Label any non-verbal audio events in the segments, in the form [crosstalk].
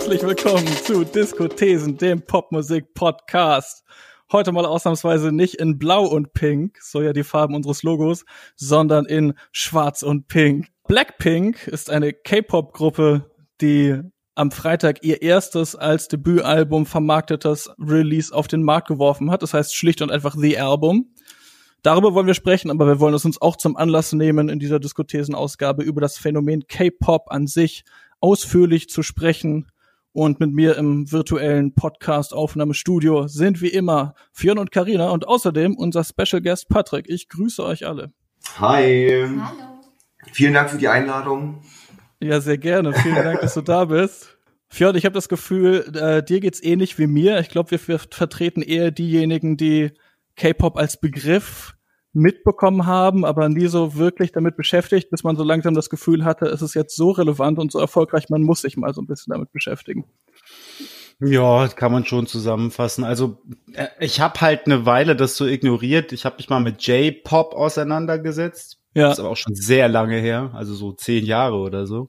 Herzlich willkommen zu Diskothesen, dem Popmusik-Podcast. Heute mal ausnahmsweise nicht in Blau und Pink, so ja die Farben unseres Logos, sondern in Schwarz und Pink. Blackpink ist eine K-Pop-Gruppe, die am Freitag ihr erstes als Debütalbum vermarktetes Release auf den Markt geworfen hat. Das heißt schlicht und einfach The Album. Darüber wollen wir sprechen, aber wir wollen es uns auch zum Anlass nehmen, in dieser Diskuthesenausgabe über das Phänomen K-Pop an sich ausführlich zu sprechen. Und mit mir im virtuellen Podcast-Aufnahmestudio sind wie immer Fionn und Karina und außerdem unser Special Guest Patrick. Ich grüße euch alle. Hi. Hallo. Vielen Dank für die Einladung. Ja, sehr gerne. Vielen Dank, dass du da [laughs] bist. Fjord, ich habe das Gefühl, äh, dir geht's ähnlich wie mir. Ich glaube, wir, wir vertreten eher diejenigen, die K-Pop als Begriff mitbekommen haben, aber nie so wirklich damit beschäftigt, bis man so langsam das Gefühl hatte, es ist jetzt so relevant und so erfolgreich, man muss sich mal so ein bisschen damit beschäftigen. Ja, kann man schon zusammenfassen. Also äh, ich habe halt eine Weile das so ignoriert. Ich habe mich mal mit J-Pop auseinandergesetzt. Ja. Das ist aber auch schon sehr lange her, also so zehn Jahre oder so.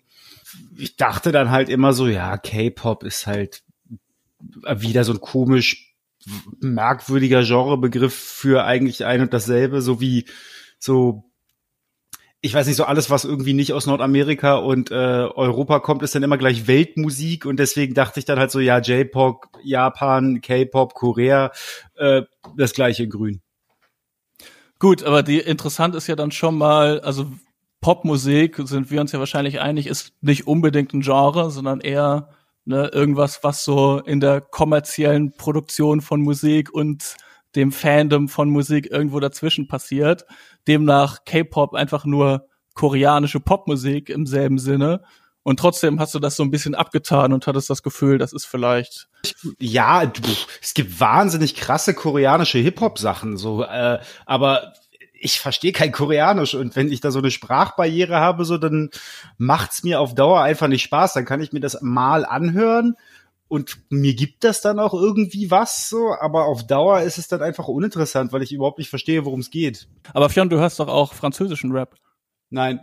Ich dachte dann halt immer so, ja, K-Pop ist halt wieder so ein komisch merkwürdiger Genrebegriff für eigentlich ein und dasselbe, so wie so ich weiß nicht, so alles, was irgendwie nicht aus Nordamerika und äh, Europa kommt, ist dann immer gleich Weltmusik und deswegen dachte ich dann halt so, ja, J-Pop, Japan, K-Pop, Korea, äh, das gleiche in grün. Gut, aber die interessant ist ja dann schon mal, also Popmusik, sind wir uns ja wahrscheinlich einig, ist nicht unbedingt ein Genre, sondern eher ne, irgendwas, was so in der kommerziellen Produktion von Musik und dem Fandom von Musik irgendwo dazwischen passiert. Demnach K-Pop einfach nur koreanische Popmusik im selben Sinne. Und trotzdem hast du das so ein bisschen abgetan und hattest das Gefühl, das ist vielleicht. Ja, du, es gibt wahnsinnig krasse koreanische Hip-Hop-Sachen, so, äh, aber ich verstehe kein Koreanisch und wenn ich da so eine Sprachbarriere habe, so dann macht's mir auf Dauer einfach nicht Spaß. Dann kann ich mir das mal anhören und mir gibt das dann auch irgendwie was so, aber auf Dauer ist es dann einfach uninteressant, weil ich überhaupt nicht verstehe, worum es geht. Aber Fionn, du hörst doch auch französischen Rap. Nein.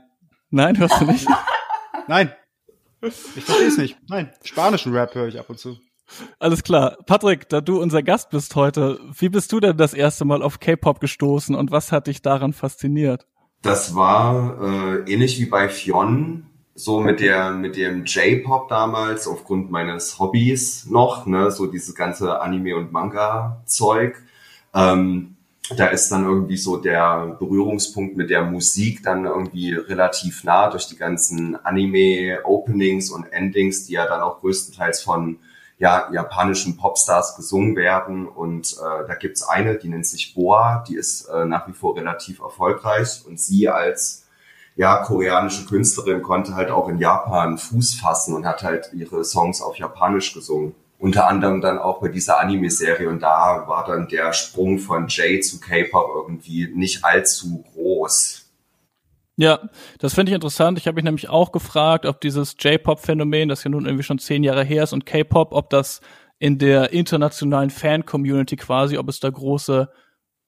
Nein, hörst du nicht? Nein. Ich verstehe es nicht. Nein, spanischen Rap höre ich ab und zu. Alles klar. Patrick, da du unser Gast bist heute, wie bist du denn das erste Mal auf K-Pop gestoßen und was hat dich daran fasziniert? Das war äh, ähnlich wie bei Fionn, so mit der mit dem J-Pop damals aufgrund meines Hobbys noch, ne, so dieses ganze Anime und Manga Zeug. Ähm, da ist dann irgendwie so der Berührungspunkt mit der Musik dann irgendwie relativ nah durch die ganzen Anime Openings und Endings, die ja dann auch größtenteils von ja, japanischen Popstars gesungen werden. Und äh, da gibt's eine, die nennt sich Boa, die ist äh, nach wie vor relativ erfolgreich. Und sie als ja, koreanische Künstlerin konnte halt auch in Japan Fuß fassen und hat halt ihre Songs auf Japanisch gesungen. Unter anderem dann auch bei dieser Anime-Serie und da war dann der Sprung von J zu K-Pop irgendwie nicht allzu groß. Ja, das finde ich interessant. Ich habe mich nämlich auch gefragt, ob dieses J-Pop-Phänomen, das ja nun irgendwie schon zehn Jahre her ist, und K-Pop, ob das in der internationalen Fan-Community quasi, ob es da große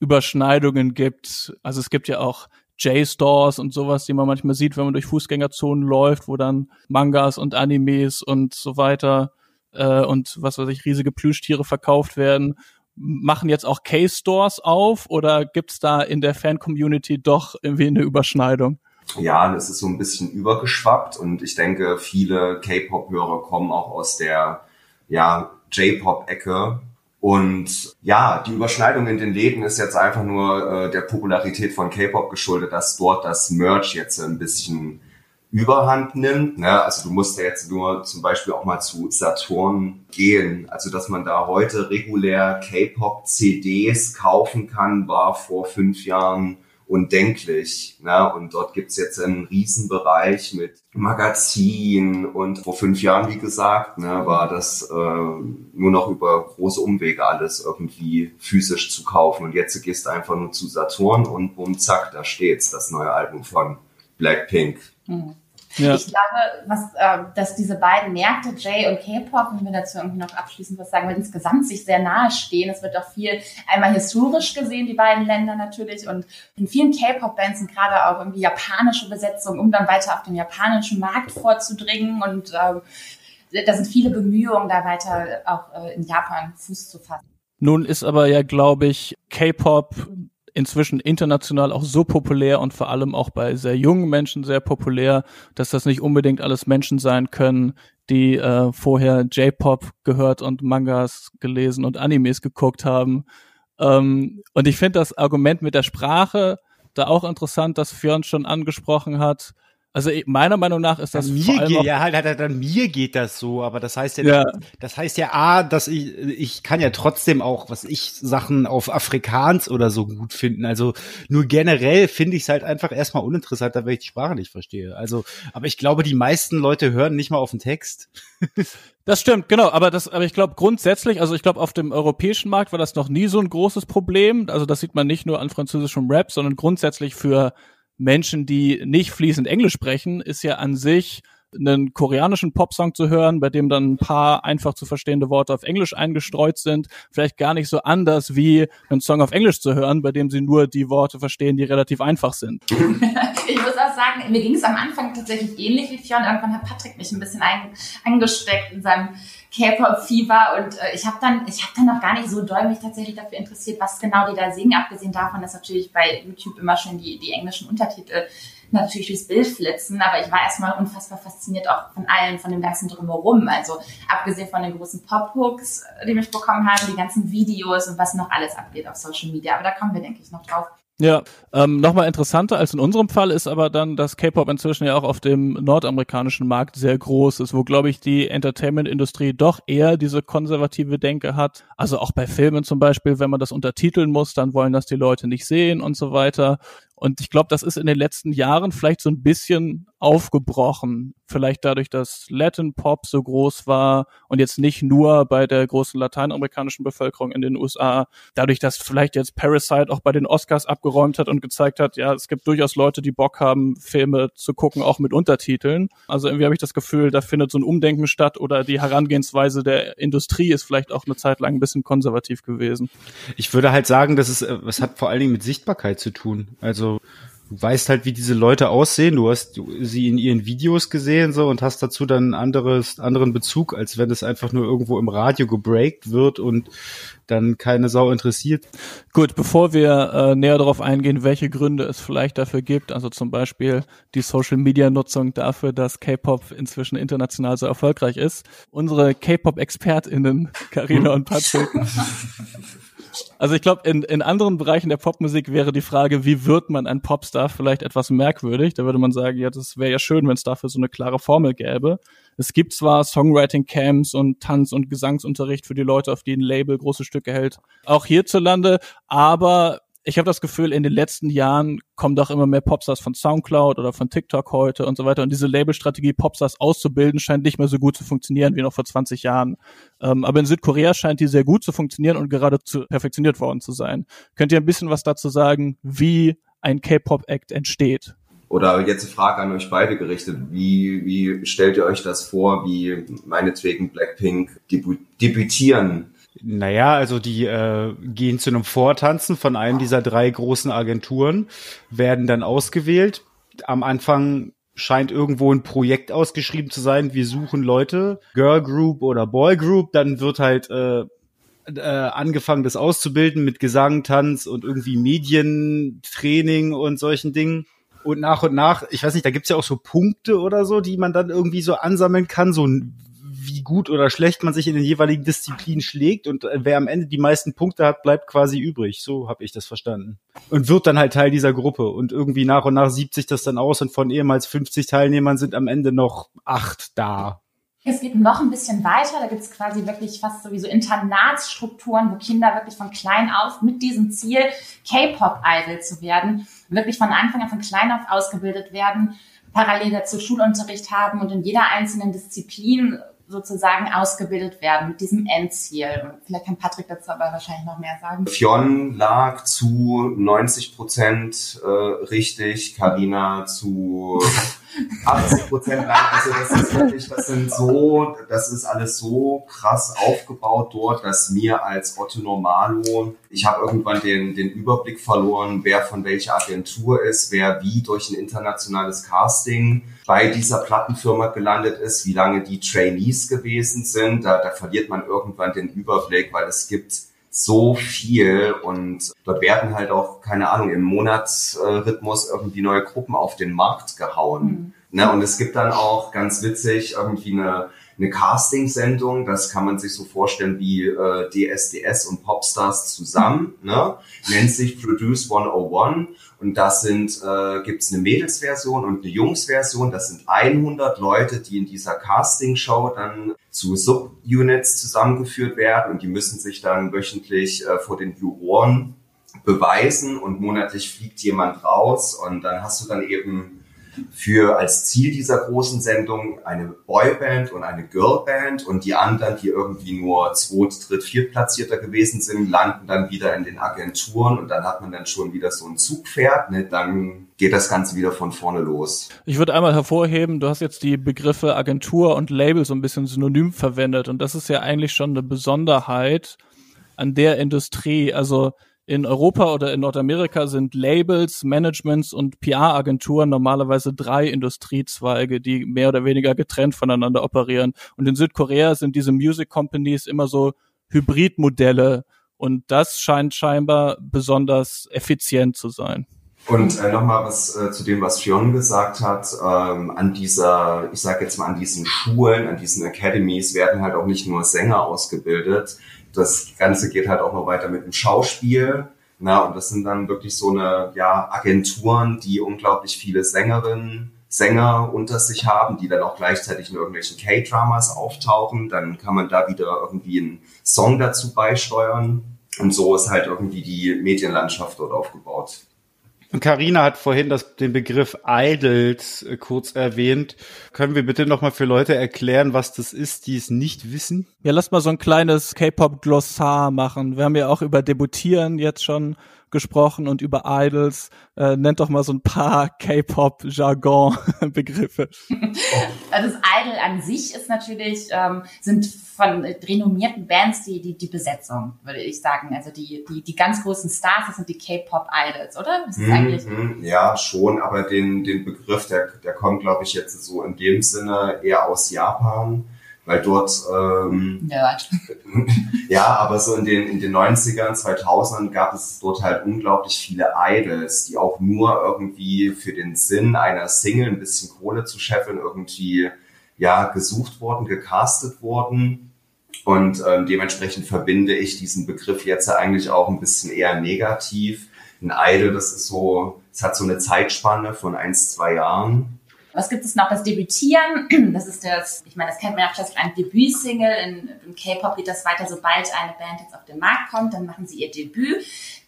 Überschneidungen gibt. Also es gibt ja auch J-Stores und sowas, die man manchmal sieht, wenn man durch Fußgängerzonen läuft, wo dann Mangas und Animes und so weiter äh, und was weiß ich, riesige Plüschtiere verkauft werden machen jetzt auch K-Stores auf oder gibt's da in der Fan-Community doch irgendwie eine Überschneidung? Ja, das ist so ein bisschen übergeschwappt und ich denke, viele K-Pop-Hörer kommen auch aus der ja, J-Pop-Ecke. Und ja, die Überschneidung in den Läden ist jetzt einfach nur äh, der Popularität von K-Pop geschuldet, dass dort das Merch jetzt ein bisschen Überhand nimmt. Ne? Also du musst ja jetzt nur zum Beispiel auch mal zu Saturn gehen. Also dass man da heute regulär K-Pop-CDs kaufen kann, war vor fünf Jahren undenklich. Ne? Und dort gibt's jetzt einen Riesenbereich mit Magazin und vor fünf Jahren, wie gesagt, ne, war das äh, nur noch über große Umwege alles irgendwie physisch zu kaufen. Und jetzt gehst du einfach nur zu Saturn und bumm, zack, da steht's, das neue Album von Blackpink. Mhm. Ja. Ich glaube, was, äh, dass diese beiden Märkte, J und K-Pop, wenn wir dazu irgendwie noch abschließend was sagen, weil insgesamt sich sehr nahe stehen. Es wird auch viel einmal historisch gesehen, die beiden Länder natürlich. Und in vielen K-Pop-Bands sind gerade auch irgendwie japanische Besetzungen, um dann weiter auf den japanischen Markt vorzudringen. Und äh, da sind viele Bemühungen, da weiter auch äh, in Japan Fuß zu fassen. Nun ist aber ja, glaube ich, K-Pop inzwischen international auch so populär und vor allem auch bei sehr jungen Menschen sehr populär, dass das nicht unbedingt alles Menschen sein können, die äh, vorher J-Pop gehört und Mangas gelesen und Animes geguckt haben. Ähm, und ich finde das Argument mit der Sprache da auch interessant, das Fionn schon angesprochen hat. Also meiner Meinung nach ist das ja, mir geht, ja halt, halt, halt, mir geht das so, aber das heißt ja, ja. das heißt ja a, dass ich ich kann ja trotzdem auch, was ich Sachen auf Afrikaans oder so gut finden. Also nur generell finde ich es halt einfach erstmal uninteressant, weil ich die Sprache nicht verstehe. Also, aber ich glaube, die meisten Leute hören nicht mal auf den Text. [laughs] Das stimmt, genau, aber das, aber ich glaube grundsätzlich, also ich glaube auf dem europäischen Markt war das noch nie so ein großes Problem. Also das sieht man nicht nur an französischem Rap, sondern grundsätzlich für Menschen, die nicht fließend Englisch sprechen, ist ja an sich einen koreanischen Popsong zu hören, bei dem dann ein paar einfach zu verstehende Worte auf Englisch eingestreut sind, vielleicht gar nicht so anders wie einen Song auf Englisch zu hören, bei dem sie nur die Worte verstehen, die relativ einfach sind. [laughs] ich muss auch sagen, mir ging es am Anfang tatsächlich ähnlich wie Fionn. Irgendwann hat Patrick mich ein bisschen ein, angesteckt in seinem K-Pop-Fieber und äh, ich habe dann, ich habe dann noch gar nicht so doll mich tatsächlich dafür interessiert, was genau die da singen, abgesehen davon, dass natürlich bei YouTube immer schon die, die englischen Untertitel natürlich durchs Bild flitzen, aber ich war erstmal unfassbar fasziniert auch von allen, von dem ganzen Drumherum. Also abgesehen von den großen Pop-Hooks, die mich bekommen haben, die ganzen Videos und was noch alles abgeht auf Social Media. Aber da kommen wir, denke ich, noch drauf. Ja, ähm, nochmal interessanter als in unserem Fall ist aber dann, dass K-Pop inzwischen ja auch auf dem nordamerikanischen Markt sehr groß ist, wo, glaube ich, die Entertainment-Industrie doch eher diese konservative Denke hat. Also auch bei Filmen zum Beispiel, wenn man das untertiteln muss, dann wollen das die Leute nicht sehen und so weiter. Und ich glaube, das ist in den letzten Jahren vielleicht so ein bisschen aufgebrochen. Vielleicht dadurch, dass Latin Pop so groß war und jetzt nicht nur bei der großen lateinamerikanischen Bevölkerung in den USA. Dadurch, dass vielleicht jetzt Parasite auch bei den Oscars abgeräumt hat und gezeigt hat, ja, es gibt durchaus Leute, die Bock haben, Filme zu gucken, auch mit Untertiteln. Also irgendwie habe ich das Gefühl, da findet so ein Umdenken statt oder die Herangehensweise der Industrie ist vielleicht auch eine Zeit lang ein bisschen konservativ gewesen. Ich würde halt sagen, dass es, es hat vor allen Dingen mit Sichtbarkeit zu tun. Also du weißt halt, wie diese Leute aussehen. Du hast sie in ihren Videos gesehen so und hast dazu dann anderes, anderen Bezug, als wenn es einfach nur irgendwo im Radio gebreakt wird und dann keine Sau interessiert. Gut, bevor wir äh, näher darauf eingehen, welche Gründe es vielleicht dafür gibt, also zum Beispiel die Social Media Nutzung dafür, dass K-Pop inzwischen international so erfolgreich ist. Unsere K-Pop-ExpertInnen, Karina und Patrick, [laughs] Also ich glaube, in, in anderen Bereichen der Popmusik wäre die Frage, wie wird man ein Popstar, vielleicht etwas merkwürdig. Da würde man sagen, ja, das wäre ja schön, wenn es dafür so eine klare Formel gäbe. Es gibt zwar Songwriting-Camps und Tanz- und Gesangsunterricht für die Leute, auf die ein Label große Stücke hält, auch hierzulande, aber ich habe das Gefühl, in den letzten Jahren kommen doch immer mehr Popstars von Soundcloud oder von TikTok heute und so weiter. Und diese Labelstrategie, Popstars auszubilden, scheint nicht mehr so gut zu funktionieren wie noch vor 20 Jahren. Ähm, aber in Südkorea scheint die sehr gut zu funktionieren und geradezu perfektioniert worden zu sein. Könnt ihr ein bisschen was dazu sagen, wie ein K-Pop-Act entsteht? Oder jetzt eine Frage an euch beide gerichtet. Wie, wie stellt ihr euch das vor, wie meinetwegen Blackpink debü debütieren naja, also die äh, gehen zu einem Vortanzen von einem dieser drei großen Agenturen, werden dann ausgewählt. Am Anfang scheint irgendwo ein Projekt ausgeschrieben zu sein. Wir suchen Leute, Girl Group oder Boy Group. Dann wird halt äh, äh, angefangen, das auszubilden mit Gesang, Tanz und irgendwie Medientraining und solchen Dingen. Und nach und nach, ich weiß nicht, da gibt's ja auch so Punkte oder so, die man dann irgendwie so ansammeln kann, so ein wie gut oder schlecht man sich in den jeweiligen Disziplinen schlägt und äh, wer am Ende die meisten Punkte hat, bleibt quasi übrig. So habe ich das verstanden. Und wird dann halt Teil dieser Gruppe und irgendwie nach und nach siebt sich das dann aus und von ehemals 50 Teilnehmern sind am Ende noch acht da. Es geht noch ein bisschen weiter. Da gibt es quasi wirklich fast sowieso Internatsstrukturen, wo Kinder wirklich von klein auf mit diesem Ziel, K-Pop-Idol zu werden, wirklich von Anfang an von klein auf ausgebildet werden, parallel dazu Schulunterricht haben und in jeder einzelnen Disziplin sozusagen ausgebildet werden mit diesem Endziel. Und vielleicht kann Patrick dazu aber wahrscheinlich noch mehr sagen. Fionn lag zu 90 Prozent äh, richtig, Karina zu [laughs] 80 Prozent, nein, also das ist wirklich, das sind so, das ist alles so krass aufgebaut dort, dass mir als Otto Normalo, ich habe irgendwann den, den Überblick verloren, wer von welcher Agentur ist, wer wie durch ein internationales Casting bei dieser Plattenfirma gelandet ist, wie lange die Trainees gewesen sind. Da, da verliert man irgendwann den Überblick, weil es gibt so viel und dort werden halt auch, keine Ahnung, im Monatsrhythmus irgendwie neue Gruppen auf den Markt gehauen. Mhm. Ne? Und es gibt dann auch ganz witzig irgendwie eine, eine Casting-Sendung, das kann man sich so vorstellen wie äh, DSDS und Popstars zusammen, ne? nennt sich Produce 101 und das sind, äh, gibt es eine Mädelsversion und eine Jungsversion. Das sind 100 Leute, die in dieser Casting-Show dann zu Subunits zusammengeführt werden und die müssen sich dann wöchentlich äh, vor den Juroren beweisen und monatlich fliegt jemand raus und dann hast du dann eben für als Ziel dieser großen Sendung eine Boyband und eine Girlband und die anderen, die irgendwie nur zweit, dritt, viertplatzierter gewesen sind, landen dann wieder in den Agenturen und dann hat man dann schon wieder so ein Zugpferd, ne? dann geht das Ganze wieder von vorne los. Ich würde einmal hervorheben, du hast jetzt die Begriffe Agentur und Label so ein bisschen synonym verwendet und das ist ja eigentlich schon eine Besonderheit an der Industrie, also in Europa oder in Nordamerika sind Labels, Managements und PR-Agenturen normalerweise drei Industriezweige, die mehr oder weniger getrennt voneinander operieren. Und in Südkorea sind diese Music Companies immer so Hybridmodelle. Und das scheint scheinbar besonders effizient zu sein. Und äh, nochmal was äh, zu dem, was Fionn gesagt hat, ähm, an dieser, ich sage jetzt mal, an diesen Schulen, an diesen Academies werden halt auch nicht nur Sänger ausgebildet, das Ganze geht halt auch noch weiter mit dem Schauspiel. Na, und das sind dann wirklich so eine ja, Agenturen, die unglaublich viele Sängerinnen, Sänger unter sich haben, die dann auch gleichzeitig in irgendwelchen K-Dramas auftauchen. Dann kann man da wieder irgendwie einen Song dazu beisteuern. Und so ist halt irgendwie die Medienlandschaft dort aufgebaut. Carina hat vorhin das, den Begriff Idols äh, kurz erwähnt. Können wir bitte nochmal für Leute erklären, was das ist, die es nicht wissen? Ja, lass mal so ein kleines K-Pop-Glossar machen. Wir haben ja auch über Debutieren jetzt schon gesprochen und über Idols. Äh, nennt doch mal so ein paar [laughs] K-Pop-Jargon-Begriffe. Also das Idol an sich ist natürlich, ähm, sind von renommierten Bands die, die, die Besetzung, würde ich sagen. Also die, die, die ganz großen Stars, das sind die K-Pop-Idols, oder? Das ist mm, eigentlich mm, ja, schon, aber den, den Begriff, der, der kommt, glaube ich, jetzt so in dem Sinne eher aus Japan weil dort ähm, ja. [laughs] ja, aber so in den in den 90ern, 2000ern gab es dort halt unglaublich viele Idols, die auch nur irgendwie für den Sinn einer Single ein bisschen Kohle zu scheffeln irgendwie ja gesucht worden, gecastet worden und ähm, dementsprechend verbinde ich diesen Begriff jetzt eigentlich auch ein bisschen eher negativ. Ein Idol, das ist so, es hat so eine Zeitspanne von eins, zwei Jahren was gibt es noch? Das Debütieren. [clears throat] Das ist das, ich meine, das kennt man ja auch ein Debütsingle. In, in K-Pop geht das weiter, sobald eine Band jetzt auf den Markt kommt, dann machen sie ihr Debüt.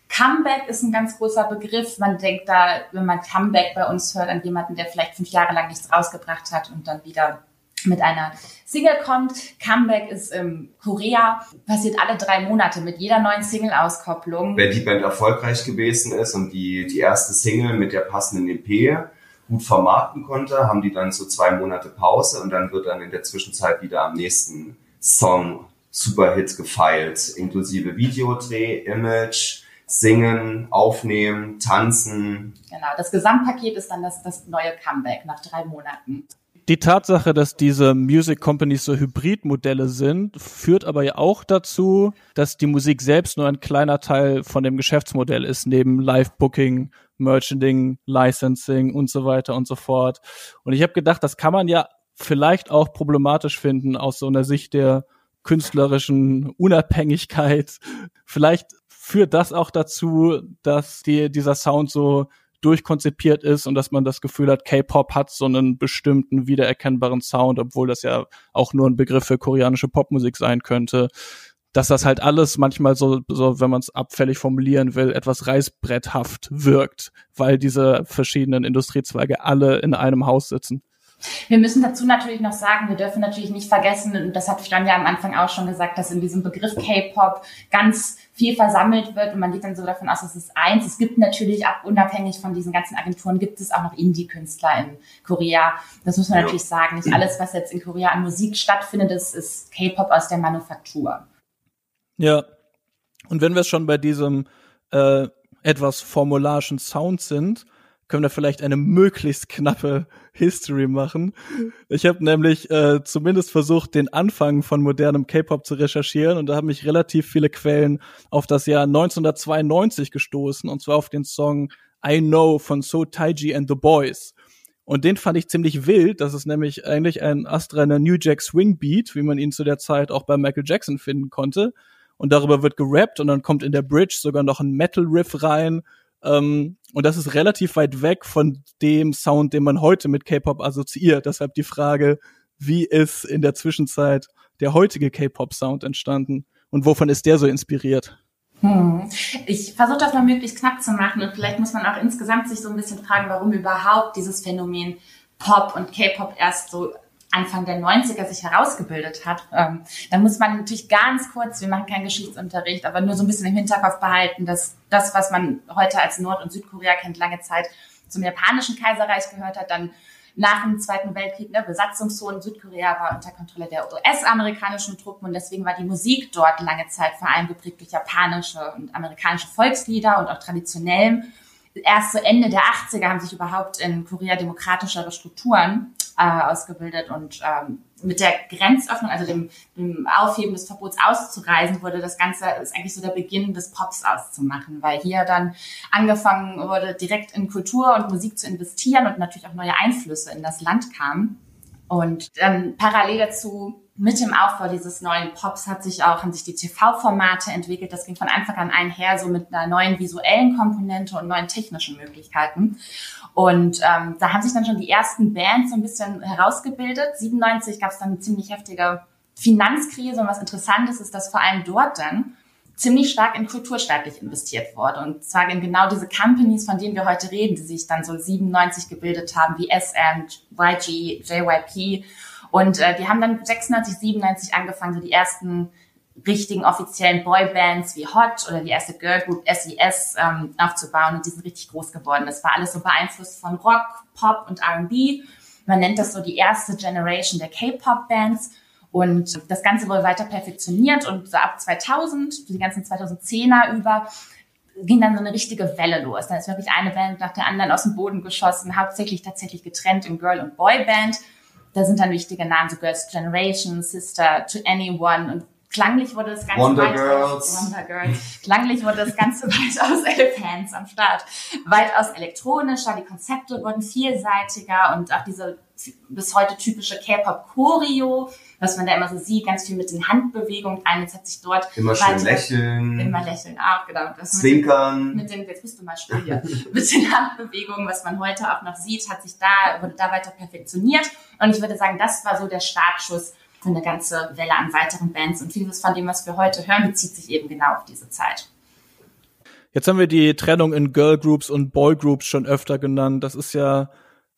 Comeback ist ein ganz großer Begriff. Man denkt da, wenn man Comeback bei uns hört, an jemanden, der vielleicht fünf Jahre lang nichts rausgebracht hat und dann wieder mit einer Single kommt. Comeback ist in Korea, passiert alle drei Monate mit jeder neuen Single-Auskopplung. Wenn die Band erfolgreich gewesen ist und die, die erste Single mit der passenden EP gut vermarkten konnte, haben die dann so zwei Monate Pause und dann wird dann in der Zwischenzeit wieder am nächsten Song Superhit gefeilt, inklusive Videodreh, Image, Singen, Aufnehmen, Tanzen. Genau, das Gesamtpaket ist dann das, das neue Comeback nach drei Monaten. Die Tatsache, dass diese Music Companies so Hybridmodelle sind, führt aber ja auch dazu, dass die Musik selbst nur ein kleiner Teil von dem Geschäftsmodell ist, neben Live-Booking Merchanding, Licensing und so weiter und so fort. Und ich habe gedacht, das kann man ja vielleicht auch problematisch finden aus so einer Sicht der künstlerischen Unabhängigkeit. Vielleicht führt das auch dazu, dass die, dieser Sound so durchkonzipiert ist und dass man das Gefühl hat, K-Pop hat so einen bestimmten wiedererkennbaren Sound, obwohl das ja auch nur ein Begriff für koreanische Popmusik sein könnte dass das halt alles manchmal so, so wenn man es abfällig formulieren will, etwas reißbretthaft wirkt, weil diese verschiedenen Industriezweige alle in einem Haus sitzen. Wir müssen dazu natürlich noch sagen, wir dürfen natürlich nicht vergessen, und das hat Fran ja am Anfang auch schon gesagt, dass in diesem Begriff K-Pop ganz viel versammelt wird und man geht dann so davon aus, es ist eins. Es gibt natürlich auch unabhängig von diesen ganzen Agenturen gibt es auch noch Indie-Künstler in Korea. Das muss man ja. natürlich sagen. Nicht alles, was jetzt in Korea an Musik stattfindet, ist, ist K-Pop aus der Manufaktur. Ja. Und wenn wir schon bei diesem äh, etwas formularischen Sound sind, können wir vielleicht eine möglichst knappe History machen. Ich habe nämlich äh, zumindest versucht, den Anfang von modernem K-Pop zu recherchieren und da haben mich relativ viele Quellen auf das Jahr 1992 gestoßen und zwar auf den Song I Know von So Taiji and the Boys. Und den fand ich ziemlich wild. Das ist nämlich eigentlich ein astreiner New Jack Swing Beat, wie man ihn zu der Zeit auch bei Michael Jackson finden konnte. Und darüber wird gerappt und dann kommt in der Bridge sogar noch ein Metal Riff rein ähm, und das ist relativ weit weg von dem Sound, den man heute mit K-Pop assoziiert. Deshalb die Frage, wie ist in der Zwischenzeit der heutige K-Pop-Sound entstanden und wovon ist der so inspiriert? Hm. Ich versuche das mal möglichst knapp zu machen und vielleicht muss man auch insgesamt sich so ein bisschen fragen, warum überhaupt dieses Phänomen Pop und K-Pop erst so Anfang der 90er sich herausgebildet hat, ähm, dann muss man natürlich ganz kurz, wir machen keinen Geschichtsunterricht, aber nur so ein bisschen im Hinterkopf behalten, dass das, was man heute als Nord- und Südkorea kennt, lange Zeit zum japanischen Kaiserreich gehört hat, dann nach dem Zweiten Weltkrieg, ne, Besatzungszone Südkorea war unter Kontrolle der US-amerikanischen Truppen und deswegen war die Musik dort lange Zeit vor allem geprägt durch japanische und amerikanische Volkslieder und auch traditionellem. Erst so Ende der 80er haben sich überhaupt in Korea demokratischere Strukturen äh, ausgebildet und ähm, mit der Grenzöffnung, also dem, dem Aufheben des Verbots auszureisen, wurde das Ganze ist eigentlich so der Beginn des Pops auszumachen, weil hier dann angefangen wurde, direkt in Kultur und Musik zu investieren und natürlich auch neue Einflüsse in das Land kamen. Und dann parallel dazu mit dem Aufbau dieses neuen Pops hat sich auch, haben sich die TV-Formate entwickelt. Das ging von Anfang an einher, so mit einer neuen visuellen Komponente und neuen technischen Möglichkeiten. Und ähm, da haben sich dann schon die ersten Bands so ein bisschen herausgebildet. 97 gab es dann eine ziemlich heftige Finanzkrise. Und was interessant ist, ist, dass vor allem dort dann ziemlich stark in kulturstaatlich investiert wurde. Und zwar in genau diese Companies, von denen wir heute reden, die sich dann so 97 gebildet haben, wie SM, YG, JYP. Und äh, die haben dann 96, 97 angefangen, so die ersten richtigen offiziellen Boybands wie Hot oder die erste Girlgroup SES ähm, aufzubauen und die sind richtig groß geworden. Das war alles so beeinflusst von Rock, Pop und R&B. Man nennt das so die erste Generation der K-Pop-Bands und das Ganze wurde weiter perfektioniert und so ab 2000, die ganzen 2010er über, ging dann so eine richtige Welle los. Dann ist wirklich eine Band nach der anderen aus dem Boden geschossen, hauptsächlich tatsächlich getrennt in Girl- und Boyband. Da sind dann wichtige Namen, so Girls Generation, Sister, To Anyone und klanglich wurde das Ganze Wonder weit Girls. Wonder Girls. Klanglich wurde das Ganze [laughs] weitaus Elephants am Start. Weitaus elektronischer, die Konzepte wurden vielseitiger und auch diese bis heute typische K-Pop-Choreo, was man da immer so sieht, ganz viel mit den Handbewegungen. Eines hat sich dort immer schön lächeln. Immer lächeln, auch genau. Das Zwinkern. Mit den, mit den, jetzt bist du mal still hier. [laughs] mit den Handbewegungen, was man heute auch noch sieht, hat sich da, wurde da weiter perfektioniert. Und ich würde sagen, das war so der Startschuss für eine ganze Welle an weiteren Bands. Und vieles von dem, was wir heute hören, bezieht sich eben genau auf diese Zeit. Jetzt haben wir die Trennung in Girl Groups und Boy Groups schon öfter genannt. Das ist ja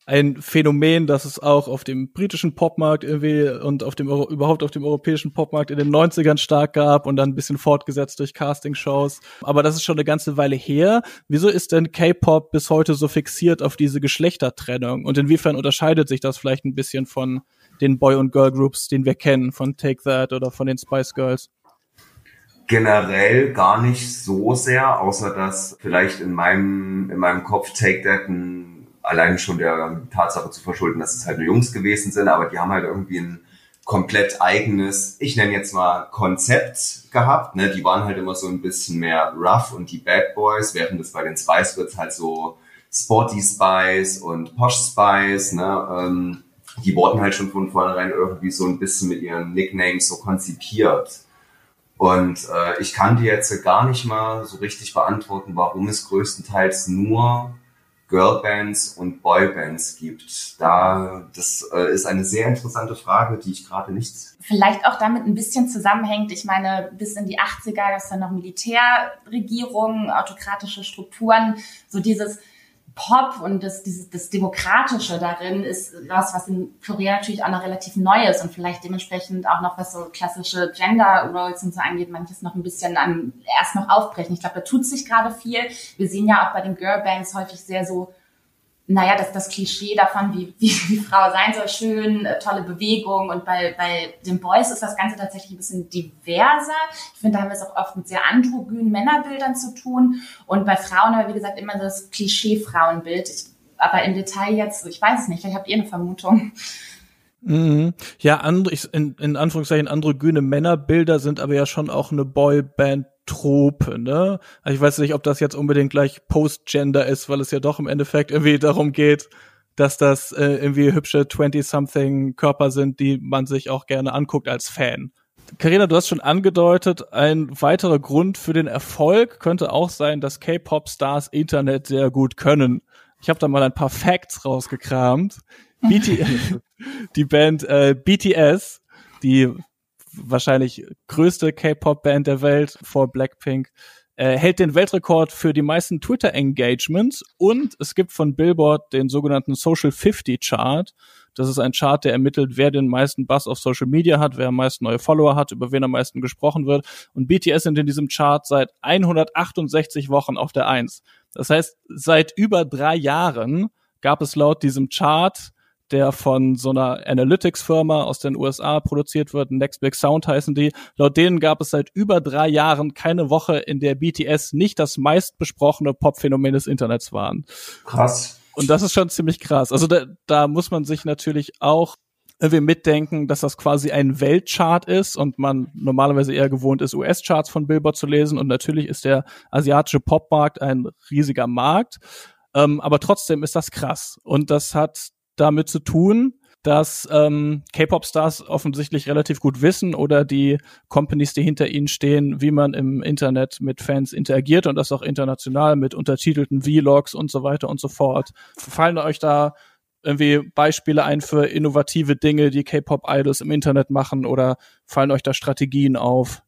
ein Phänomen, das es auch auf dem britischen Popmarkt irgendwie und auf dem überhaupt auf dem europäischen Popmarkt in den 90ern stark gab und dann ein bisschen fortgesetzt durch Castingshows. Aber das ist schon eine ganze Weile her. Wieso ist denn K-Pop bis heute so fixiert auf diese Geschlechtertrennung? Und inwiefern unterscheidet sich das vielleicht ein bisschen von den Boy- und Girl-Groups, den wir kennen, von Take That oder von den Spice Girls? Generell gar nicht so sehr, außer dass vielleicht in meinem, in meinem Kopf Take That ein, allein schon der Tatsache zu verschulden, dass es halt nur Jungs gewesen sind, aber die haben halt irgendwie ein komplett eigenes, ich nenne jetzt mal Konzept gehabt. Ne? Die waren halt immer so ein bisschen mehr rough und die Bad Boys, während es bei den Spice Girls halt so Sporty Spice und Posh Spice, ne? Ähm, die wurden halt schon von vornherein irgendwie so ein bisschen mit ihren Nicknames so konzipiert. Und äh, ich kann dir jetzt gar nicht mal so richtig beantworten, warum es größtenteils nur Girlbands und Boybands gibt. Da das äh, ist eine sehr interessante Frage, die ich gerade nicht. Vielleicht auch damit ein bisschen zusammenhängt. Ich meine, bis in die 80er gab es dann noch Militärregierungen, autokratische Strukturen, so dieses Pop und das, dieses, das Demokratische darin ist was, was in Korea natürlich auch noch relativ neu ist und vielleicht dementsprechend auch noch was so klassische Gender Roles und so angeht, manches noch ein bisschen an, erst noch aufbrechen. Ich glaube, da tut sich gerade viel. Wir sehen ja auch bei den Girlbands häufig sehr so naja, das, das Klischee davon, wie, wie wie Frau sein soll, schön, äh, tolle Bewegung. Und bei, bei den Boys ist das Ganze tatsächlich ein bisschen diverser. Ich finde, da haben wir es auch oft mit sehr androgynen Männerbildern zu tun. Und bei Frauen aber, wie gesagt, immer das Klischee-Frauenbild. aber im Detail jetzt, ich weiß es nicht, vielleicht habt ihr eine Vermutung. Mhm. Ja, andere, ich, in, in Anführungszeichen androgyne Männerbilder sind aber ja schon auch eine Boyband Trope, ne? Also ich weiß nicht, ob das jetzt unbedingt gleich Post-Gender ist, weil es ja doch im Endeffekt irgendwie darum geht, dass das äh, irgendwie hübsche 20-something Körper sind, die man sich auch gerne anguckt als Fan. Karina, du hast schon angedeutet, ein weiterer Grund für den Erfolg könnte auch sein, dass K-Pop-Stars Internet sehr gut können. Ich habe da mal ein paar Facts rausgekramt. BT [laughs] die Band äh, BTS, die wahrscheinlich größte K-Pop-Band der Welt vor Blackpink, äh, hält den Weltrekord für die meisten Twitter-Engagements und es gibt von Billboard den sogenannten Social 50 Chart. Das ist ein Chart, der ermittelt, wer den meisten Buzz auf Social Media hat, wer am meisten neue Follower hat, über wen am meisten gesprochen wird. Und BTS sind in diesem Chart seit 168 Wochen auf der Eins. Das heißt, seit über drei Jahren gab es laut diesem Chart der von so einer Analytics-Firma aus den USA produziert wird. Next Big Sound heißen die. Laut denen gab es seit über drei Jahren keine Woche, in der BTS nicht das meistbesprochene Popphänomen des Internets waren. Krass. Und das ist schon ziemlich krass. Also da, da muss man sich natürlich auch irgendwie mitdenken, dass das quasi ein Weltchart ist und man normalerweise eher gewohnt ist, US-Charts von Billboard zu lesen. Und natürlich ist der asiatische Popmarkt ein riesiger Markt. Ähm, aber trotzdem ist das krass. Und das hat damit zu tun, dass ähm, K-Pop-Stars offensichtlich relativ gut wissen oder die Companies, die hinter ihnen stehen, wie man im Internet mit Fans interagiert und das auch international mit untertitelten Vlogs und so weiter und so fort. Fallen euch da irgendwie Beispiele ein für innovative Dinge, die K-Pop-Idols im Internet machen oder fallen euch da Strategien auf?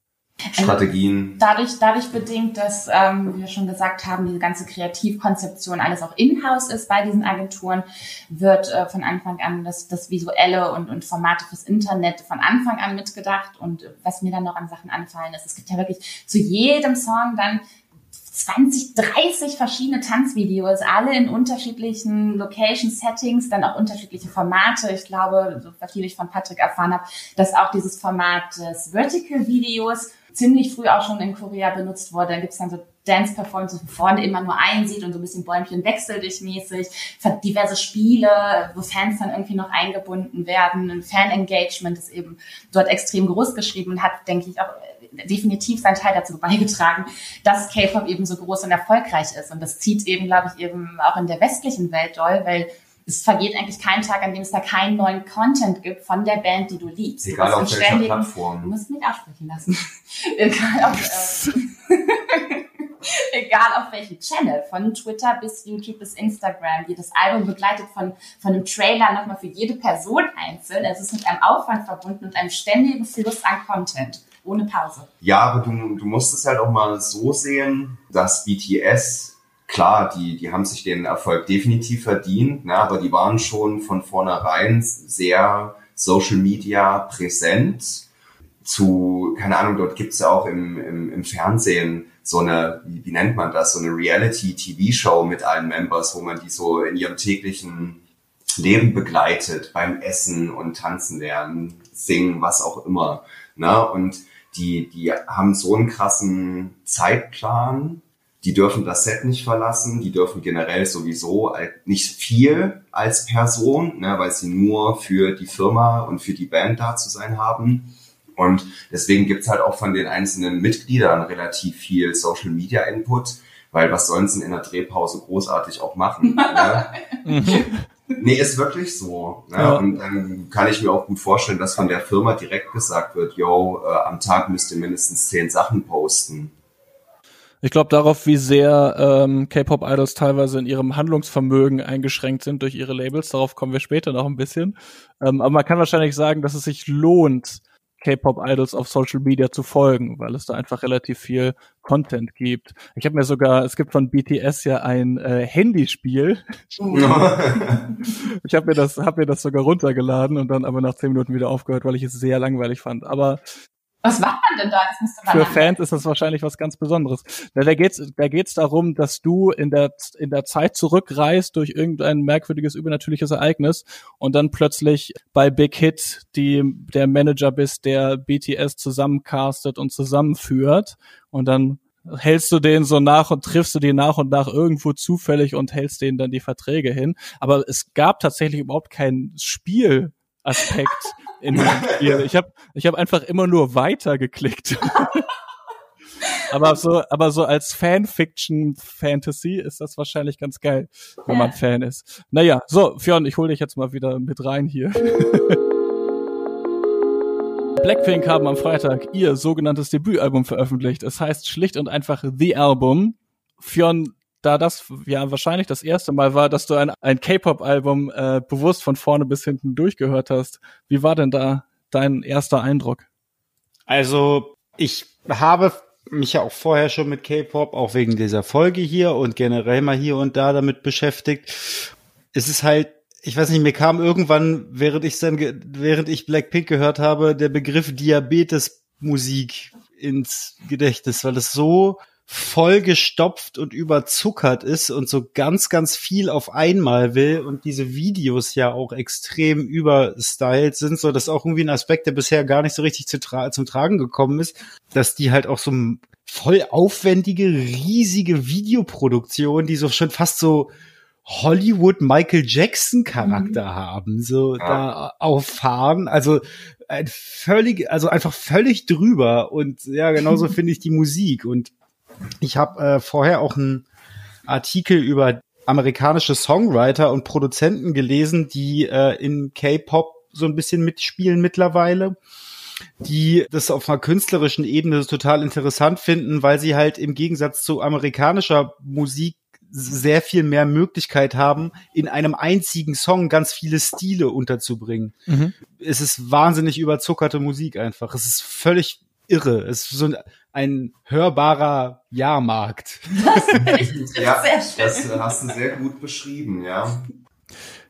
Strategien. Also dadurch, dadurch bedingt, dass, ähm, wie wir schon gesagt haben, diese ganze Kreativkonzeption alles auch in-house ist bei diesen Agenturen, wird äh, von Anfang an das, das Visuelle und, und Formate fürs Internet von Anfang an mitgedacht. Und was mir dann noch an Sachen anfallen ist, es gibt ja wirklich zu jedem Song dann 20, 30 verschiedene Tanzvideos, alle in unterschiedlichen Location Settings, dann auch unterschiedliche Formate. Ich glaube, so viel ich von Patrick erfahren habe, dass auch dieses Format des Vertical Videos ziemlich früh auch schon in Korea benutzt wurde. Da gibt's dann so Dance-Performances, wo vorne immer nur einen sieht und so ein bisschen Bäumchen wechselt dich mäßig, diverse Spiele, wo Fans dann irgendwie noch eingebunden werden. Ein Fan-Engagement ist eben dort extrem groß geschrieben und hat, denke ich, auch definitiv seinen Teil dazu beigetragen, dass K-Pop eben so groß und erfolgreich ist. Und das zieht eben, glaube ich, eben auch in der westlichen Welt doll, weil es vergeht eigentlich kein Tag, an dem es da keinen neuen Content gibt von der Band, die du liebst. Egal auf welcher Plattform. Du musst mich aussprechen lassen. [laughs] Egal auf, äh, [laughs] egal auf welchem Channel, von Twitter bis YouTube bis Instagram. Jedes Album begleitet von, von einem Trailer nochmal für jede Person einzeln. Es ist mit einem Aufwand verbunden und einem ständigen Fluss an Content. Ohne Pause. Ja, aber du, du musst es halt auch mal so sehen, dass BTS klar, die, die haben sich den Erfolg definitiv verdient, ne, aber die waren schon von vornherein sehr Social Media präsent. Zu, keine Ahnung, dort gibt's ja auch im, im, im Fernsehen so eine, wie, nennt man das, so eine Reality-TV-Show mit allen Members, wo man die so in ihrem täglichen Leben begleitet, beim Essen und Tanzen lernen, singen, was auch immer. Ne? Und die, die haben so einen krassen Zeitplan, die dürfen das Set nicht verlassen, die dürfen generell sowieso nicht viel als Person, ne, weil sie nur für die Firma und für die Band da zu sein haben. Und deswegen gibt's halt auch von den einzelnen Mitgliedern relativ viel Social Media Input, weil was sollen sie in der Drehpause großartig auch machen? [laughs] ne? Nee, ist wirklich so. Ne? Ja. Und dann kann ich mir auch gut vorstellen, dass von der Firma direkt gesagt wird, yo, äh, am Tag müsst ihr mindestens zehn Sachen posten. Ich glaube darauf, wie sehr ähm, K-Pop-Idols teilweise in ihrem Handlungsvermögen eingeschränkt sind durch ihre Labels. Darauf kommen wir später noch ein bisschen. Ähm, aber man kann wahrscheinlich sagen, dass es sich lohnt, K-Pop-Idols auf Social Media zu folgen, weil es da einfach relativ viel Content gibt. Ich habe mir sogar, es gibt von BTS ja ein äh, Handyspiel. [laughs] ich habe mir das, habe mir das sogar runtergeladen und dann aber nach zehn Minuten wieder aufgehört, weil ich es sehr langweilig fand. Aber was macht man denn da? Das müsste man Für Fans ist das wahrscheinlich was ganz Besonderes. Da, da geht's, da geht's darum, dass du in der, in der Zeit zurückreist durch irgendein merkwürdiges, übernatürliches Ereignis und dann plötzlich bei Big Hit die, der Manager bist, der BTS zusammencastet und zusammenführt und dann hältst du den so nach und triffst du die nach und nach irgendwo zufällig und hältst denen dann die Verträge hin. Aber es gab tatsächlich überhaupt kein Spielaspekt in Spiel. Ich habe ich hab einfach immer nur weiter geklickt. [laughs] aber so, aber so als Fanfiction-Fantasy ist das wahrscheinlich ganz geil, wenn man Fan ist. Naja, so, Fionn, ich hole dich jetzt mal wieder mit rein hier. [laughs] Blackpink haben am Freitag ihr sogenanntes Debütalbum veröffentlicht. Es heißt schlicht und einfach The Album. Fionn, da das ja wahrscheinlich das erste Mal war, dass du ein, ein K-Pop-Album äh, bewusst von vorne bis hinten durchgehört hast, wie war denn da dein erster Eindruck? Also ich habe mich ja auch vorher schon mit K-Pop, auch wegen dieser Folge hier und generell mal hier und da damit beschäftigt. Es ist halt, ich weiß nicht, mir kam irgendwann, während ich dann, während ich Blackpink gehört habe, der Begriff Diabetesmusik ins Gedächtnis, weil es so vollgestopft und überzuckert ist und so ganz, ganz viel auf einmal will und diese Videos ja auch extrem überstylt sind, so dass auch irgendwie ein Aspekt, der bisher gar nicht so richtig zu tra zum Tragen gekommen ist, dass die halt auch so voll aufwendige, riesige Videoproduktion, die so schon fast so Hollywood Michael Jackson Charakter mhm. haben, so ja. da auffahren. Also ein völlig, also einfach völlig drüber. Und ja, genauso [laughs] finde ich die Musik. Und ich habe äh, vorher auch einen Artikel über amerikanische Songwriter und Produzenten gelesen, die äh, in K-Pop so ein bisschen mitspielen mittlerweile, die das auf einer künstlerischen Ebene total interessant finden, weil sie halt im Gegensatz zu amerikanischer Musik sehr viel mehr Möglichkeit haben, in einem einzigen Song ganz viele Stile unterzubringen. Mhm. Es ist wahnsinnig überzuckerte Musik einfach. Es ist völlig irre. Es ist so ein, ein hörbarer Jahrmarkt. Das, [laughs] ja, das hast du sehr gut beschrieben, ja.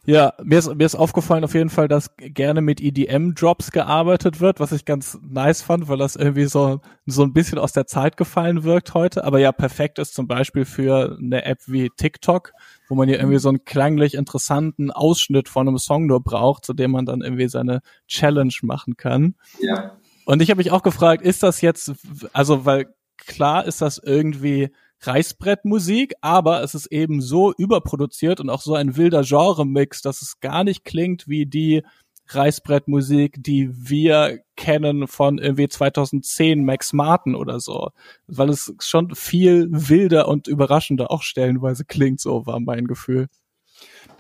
Ja, mir ist, mir ist aufgefallen auf jeden Fall, dass gerne mit EDM-Drops gearbeitet wird, was ich ganz nice fand, weil das irgendwie so, so ein bisschen aus der Zeit gefallen wirkt heute. Aber ja, perfekt ist zum Beispiel für eine App wie TikTok, wo man ja irgendwie so einen klanglich interessanten Ausschnitt von einem Song nur braucht, zu dem man dann irgendwie seine Challenge machen kann. Ja. Und ich habe mich auch gefragt, ist das jetzt, also weil klar ist das irgendwie Reißbrettmusik, aber es ist eben so überproduziert und auch so ein wilder Genre-Mix, dass es gar nicht klingt wie die Reißbrettmusik, die wir kennen von irgendwie 2010 Max Martin oder so, weil es schon viel wilder und überraschender auch stellenweise klingt, so war mein Gefühl.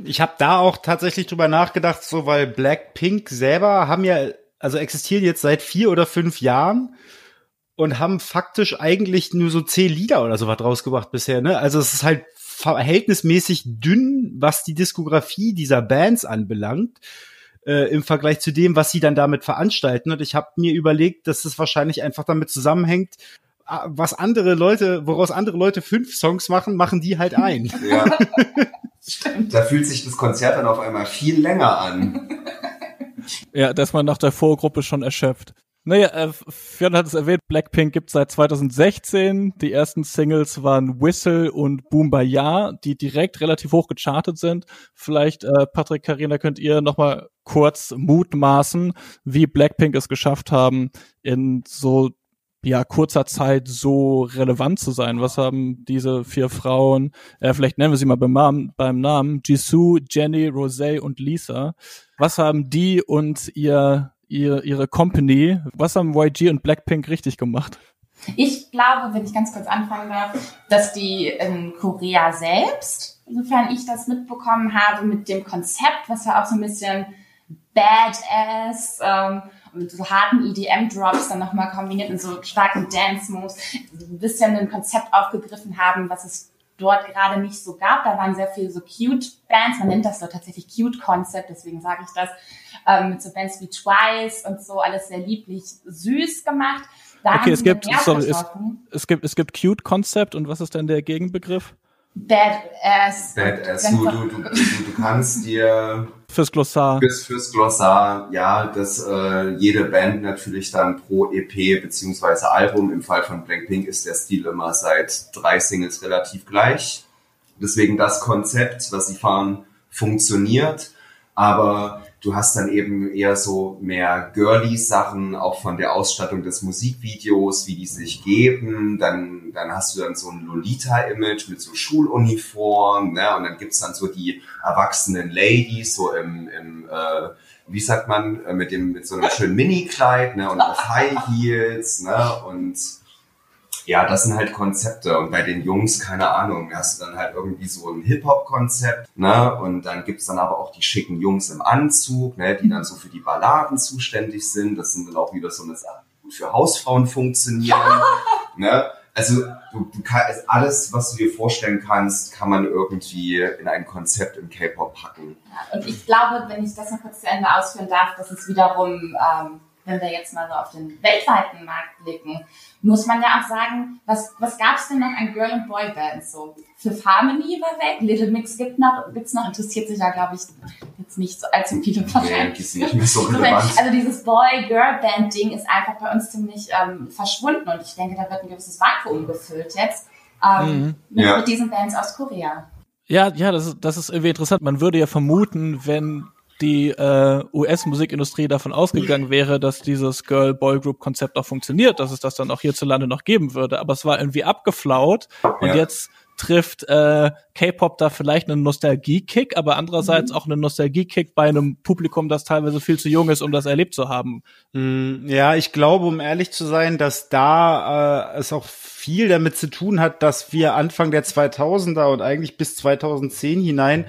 Ich habe da auch tatsächlich drüber nachgedacht, so weil Blackpink selber haben ja also existieren jetzt seit vier oder fünf Jahren und haben faktisch eigentlich nur so zehn Lieder oder so was rausgebracht bisher, ne? Also es ist halt verhältnismäßig dünn, was die Diskografie dieser Bands anbelangt. Äh, im Vergleich zu dem, was sie dann damit veranstalten. Und ich habe mir überlegt, dass es wahrscheinlich einfach damit zusammenhängt, was andere Leute, woraus andere Leute fünf Songs machen, machen die halt ein. Ja. [laughs] Stimmt. Da fühlt sich das Konzert dann auf einmal viel länger an. [laughs] Ja, dass man nach der Vorgruppe schon erschöpft. Naja, äh, hat es erwähnt, Blackpink gibt seit 2016. Die ersten Singles waren Whistle und Boom Ya, die direkt relativ hoch gechartet sind. Vielleicht, äh, Patrick, Karina, könnt ihr noch mal kurz mutmaßen, wie Blackpink es geschafft haben, in so ja kurzer Zeit so relevant zu sein. Was haben diese vier Frauen, äh, vielleicht nennen wir sie mal beim, beim Namen, Jisoo, Jenny, Rosé und Lisa. Was haben die und ihr, ihr ihre Company, was haben YG und Blackpink richtig gemacht? Ich glaube, wenn ich ganz kurz anfangen darf, dass die in Korea selbst, insofern ich das mitbekommen habe, mit dem Konzept, was ja auch so ein bisschen Badass ähm, mit so harten EDM-Drops dann nochmal kombiniert mit so starken Dance-Moves, ein bisschen ein Konzept aufgegriffen haben, was es dort gerade nicht so gab. Da waren sehr viele so Cute-Bands, man nennt das dort tatsächlich Cute-Concept, deswegen sage ich das, ähm, mit so Bands wie Twice und so, alles sehr lieblich süß gemacht. Da okay, es gibt, sorry, es, es, gibt, es gibt Cute Concept und was ist denn der Gegenbegriff? Badass. Badass. Du, du, du, du, kannst dir fürs Glossar. Fürs, fürs Glossar, ja, dass äh, jede Band natürlich dann pro EP beziehungsweise Album, im Fall von Blackpink ist der Stil immer seit drei Singles relativ gleich. Deswegen das Konzept, was sie fahren, funktioniert. Aber du hast dann eben eher so mehr girly Sachen, auch von der Ausstattung des Musikvideos, wie die sich geben. Dann, dann hast du dann so ein Lolita-Image mit so Schuluniform, ne? Und dann gibt's dann so die erwachsenen Ladies, so im, im äh, wie sagt man, äh, mit dem, mit so einem schönen Mini-Kleid, ne? Und auf High Heels, ne? Und ja, das sind halt Konzepte. Und bei den Jungs, keine Ahnung, hast du dann halt irgendwie so ein Hip-Hop-Konzept, ne? Und dann gibt's dann aber auch die schicken Jungs im Anzug, ne? Die dann so für die Balladen zuständig sind. Das sind dann auch wieder so eine Sache, die gut für Hausfrauen funktionieren, [laughs] ne? Also du, du kannst alles, was du dir vorstellen kannst, kann man irgendwie in ein Konzept im K-Pop packen. Ja, und ich glaube, wenn ich das noch kurz zu Ende ausführen darf, dass es wiederum ähm, wenn wir jetzt mal so auf den weltweiten Markt blicken, muss man ja auch sagen, was, was gab es denn noch an Girl- und Boy-Bands so? Für Harmony war weg, Little Mix gibt noch, gibt's noch, interessiert sich ja, glaube ich, jetzt nicht so allzu viele wahrscheinlich. Nee, nicht so relevant. Also dieses Boy-Girl-Band-Ding ist einfach bei uns ziemlich ähm, verschwunden und ich denke, da wird ein gewisses Vakuum gefüllt jetzt ähm, mhm. mit, ja. mit diesen Bands aus Korea. Ja, ja, das ist, das ist irgendwie interessant. Man würde ja vermuten, wenn die äh, US-Musikindustrie davon ausgegangen wäre, dass dieses Girl-Boy-Group-Konzept auch funktioniert, dass es das dann auch hierzulande noch geben würde. Aber es war irgendwie abgeflaut und ja. jetzt trifft äh, K-Pop da vielleicht einen Nostalgie-Kick, aber andererseits mhm. auch einen Nostalgie-Kick bei einem Publikum, das teilweise viel zu jung ist, um das erlebt zu haben. Mm, ja, ich glaube, um ehrlich zu sein, dass da äh, es auch viel damit zu tun hat, dass wir Anfang der 2000er und eigentlich bis 2010 hinein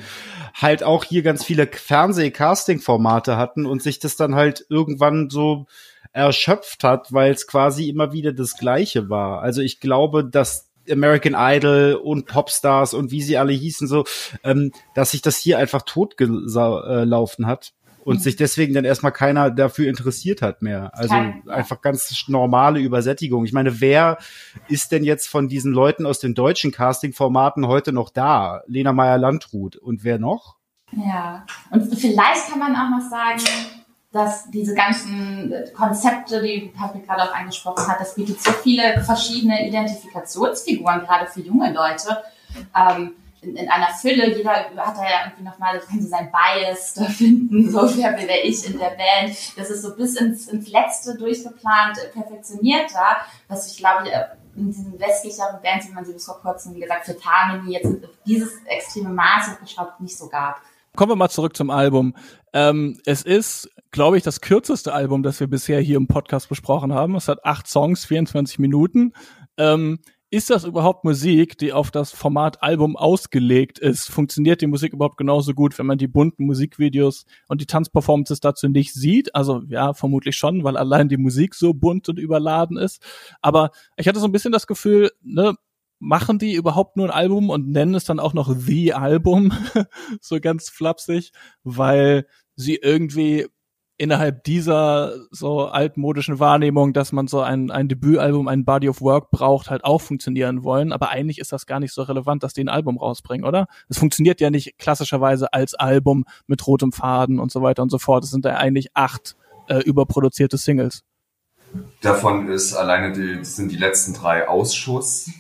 halt auch hier ganz viele Fernseh-Casting-Formate hatten und sich das dann halt irgendwann so erschöpft hat, weil es quasi immer wieder das Gleiche war. Also ich glaube, dass American Idol und Popstars und wie sie alle hießen, so, ähm, dass sich das hier einfach totgelaufen hat und mhm. sich deswegen dann erstmal keiner dafür interessiert hat mehr. Also einfach ganz normale Übersättigung. Ich meine, wer ist denn jetzt von diesen Leuten aus den deutschen Casting-Formaten heute noch da? Lena Meyer-Landrut und wer noch? Ja, und vielleicht kann man auch noch sagen, dass diese ganzen Konzepte, die Patrick gerade auch angesprochen hat, das bietet so viele verschiedene Identifikationsfiguren, gerade für junge Leute. Ähm, in, in, einer Fülle, jeder hat da ja irgendwie nochmal, kann so sein Bias da finden, so wer bin ich in der Band. Das ist so bis ins, ins Letzte durchgeplant, perfektioniert da, was ich glaube, in diesen westlicheren Bands, wie man sie bis vor kurzem, wie gesagt, für Tamini jetzt dieses extreme Maß geschraubt nicht so gab. Kommen wir mal zurück zum Album. Ähm, es ist, glaube ich, das kürzeste Album, das wir bisher hier im Podcast besprochen haben. Es hat acht Songs, 24 Minuten. Ähm, ist das überhaupt Musik, die auf das Format Album ausgelegt ist? Funktioniert die Musik überhaupt genauso gut, wenn man die bunten Musikvideos und die Tanzperformances dazu nicht sieht? Also ja, vermutlich schon, weil allein die Musik so bunt und überladen ist. Aber ich hatte so ein bisschen das Gefühl, ne, machen die überhaupt nur ein Album und nennen es dann auch noch The Album, [laughs] so ganz flapsig, weil sie irgendwie innerhalb dieser so altmodischen Wahrnehmung, dass man so ein, ein Debütalbum, ein Body of Work braucht, halt auch funktionieren wollen. Aber eigentlich ist das gar nicht so relevant, dass die ein Album rausbringen, oder? Es funktioniert ja nicht klassischerweise als Album mit rotem Faden und so weiter und so fort. Es sind ja eigentlich acht äh, überproduzierte Singles. Davon ist alleine die, sind die letzten drei Ausschuss.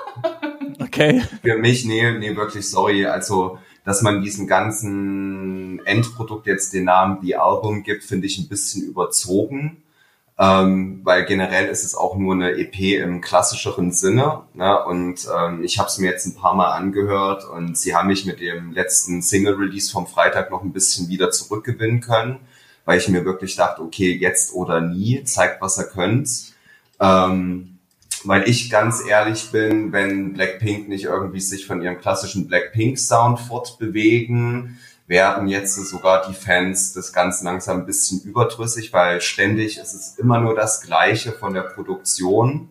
[laughs] okay. Für mich, nee, nee, wirklich, sorry. Also, dass man diesem ganzen Endprodukt jetzt den Namen The Album gibt, finde ich ein bisschen überzogen. Ähm, weil generell ist es auch nur eine EP im klassischeren Sinne. Ne? Und ähm, ich habe es mir jetzt ein paar Mal angehört und sie haben mich mit dem letzten Single-Release vom Freitag noch ein bisschen wieder zurückgewinnen können weil ich mir wirklich dachte, okay, jetzt oder nie, zeigt, was er könnt. Ähm, weil ich ganz ehrlich bin, wenn Blackpink nicht irgendwie sich von ihrem klassischen Blackpink-Sound fortbewegen, werden jetzt sogar die Fans das Ganze langsam ein bisschen überdrüssig, weil ständig ist es immer nur das Gleiche von der Produktion.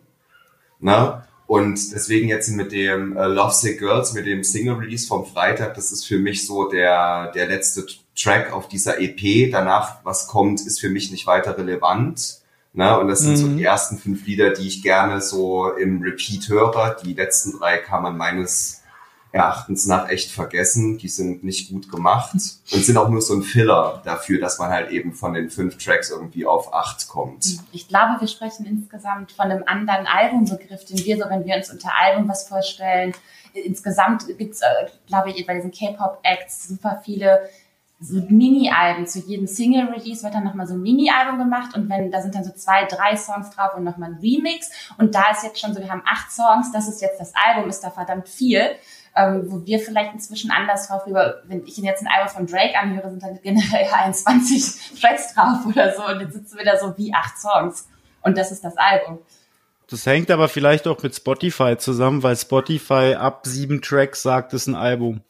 Ne? Und deswegen jetzt mit dem äh, Love Sick Girls, mit dem Single Release vom Freitag, das ist für mich so der, der letzte Track auf dieser EP. Danach, was kommt, ist für mich nicht weiter relevant. Ne? Und das sind mhm. so die ersten fünf Lieder, die ich gerne so im Repeat höre. Die letzten drei kann man meines Erachtens nach echt vergessen. Die sind nicht gut gemacht und sind auch nur so ein Filler dafür, dass man halt eben von den fünf Tracks irgendwie auf acht kommt. Ich glaube, wir sprechen insgesamt von einem anderen Albumbegriff, den wir so, wenn wir uns unter Album was vorstellen. Insgesamt gibt's, äh, glaube ich, bei diesen K-Pop-Acts super viele so Mini-Alben. Zu jedem Single-Release wird dann nochmal so ein Mini-Album gemacht und wenn, da sind dann so zwei, drei Songs drauf und nochmal ein Remix. Und da ist jetzt schon so, wir haben acht Songs, das ist jetzt das Album, ist da verdammt viel. Ähm, wo wir vielleicht inzwischen anders drauf rüber, wenn ich jetzt ein Album von Drake anhöre, sind dann generell [laughs] 21 Tracks drauf oder so und jetzt sitzen wir da so wie acht Songs. Und das ist das Album. Das hängt aber vielleicht auch mit Spotify zusammen, weil Spotify ab sieben Tracks sagt, es ist ein Album.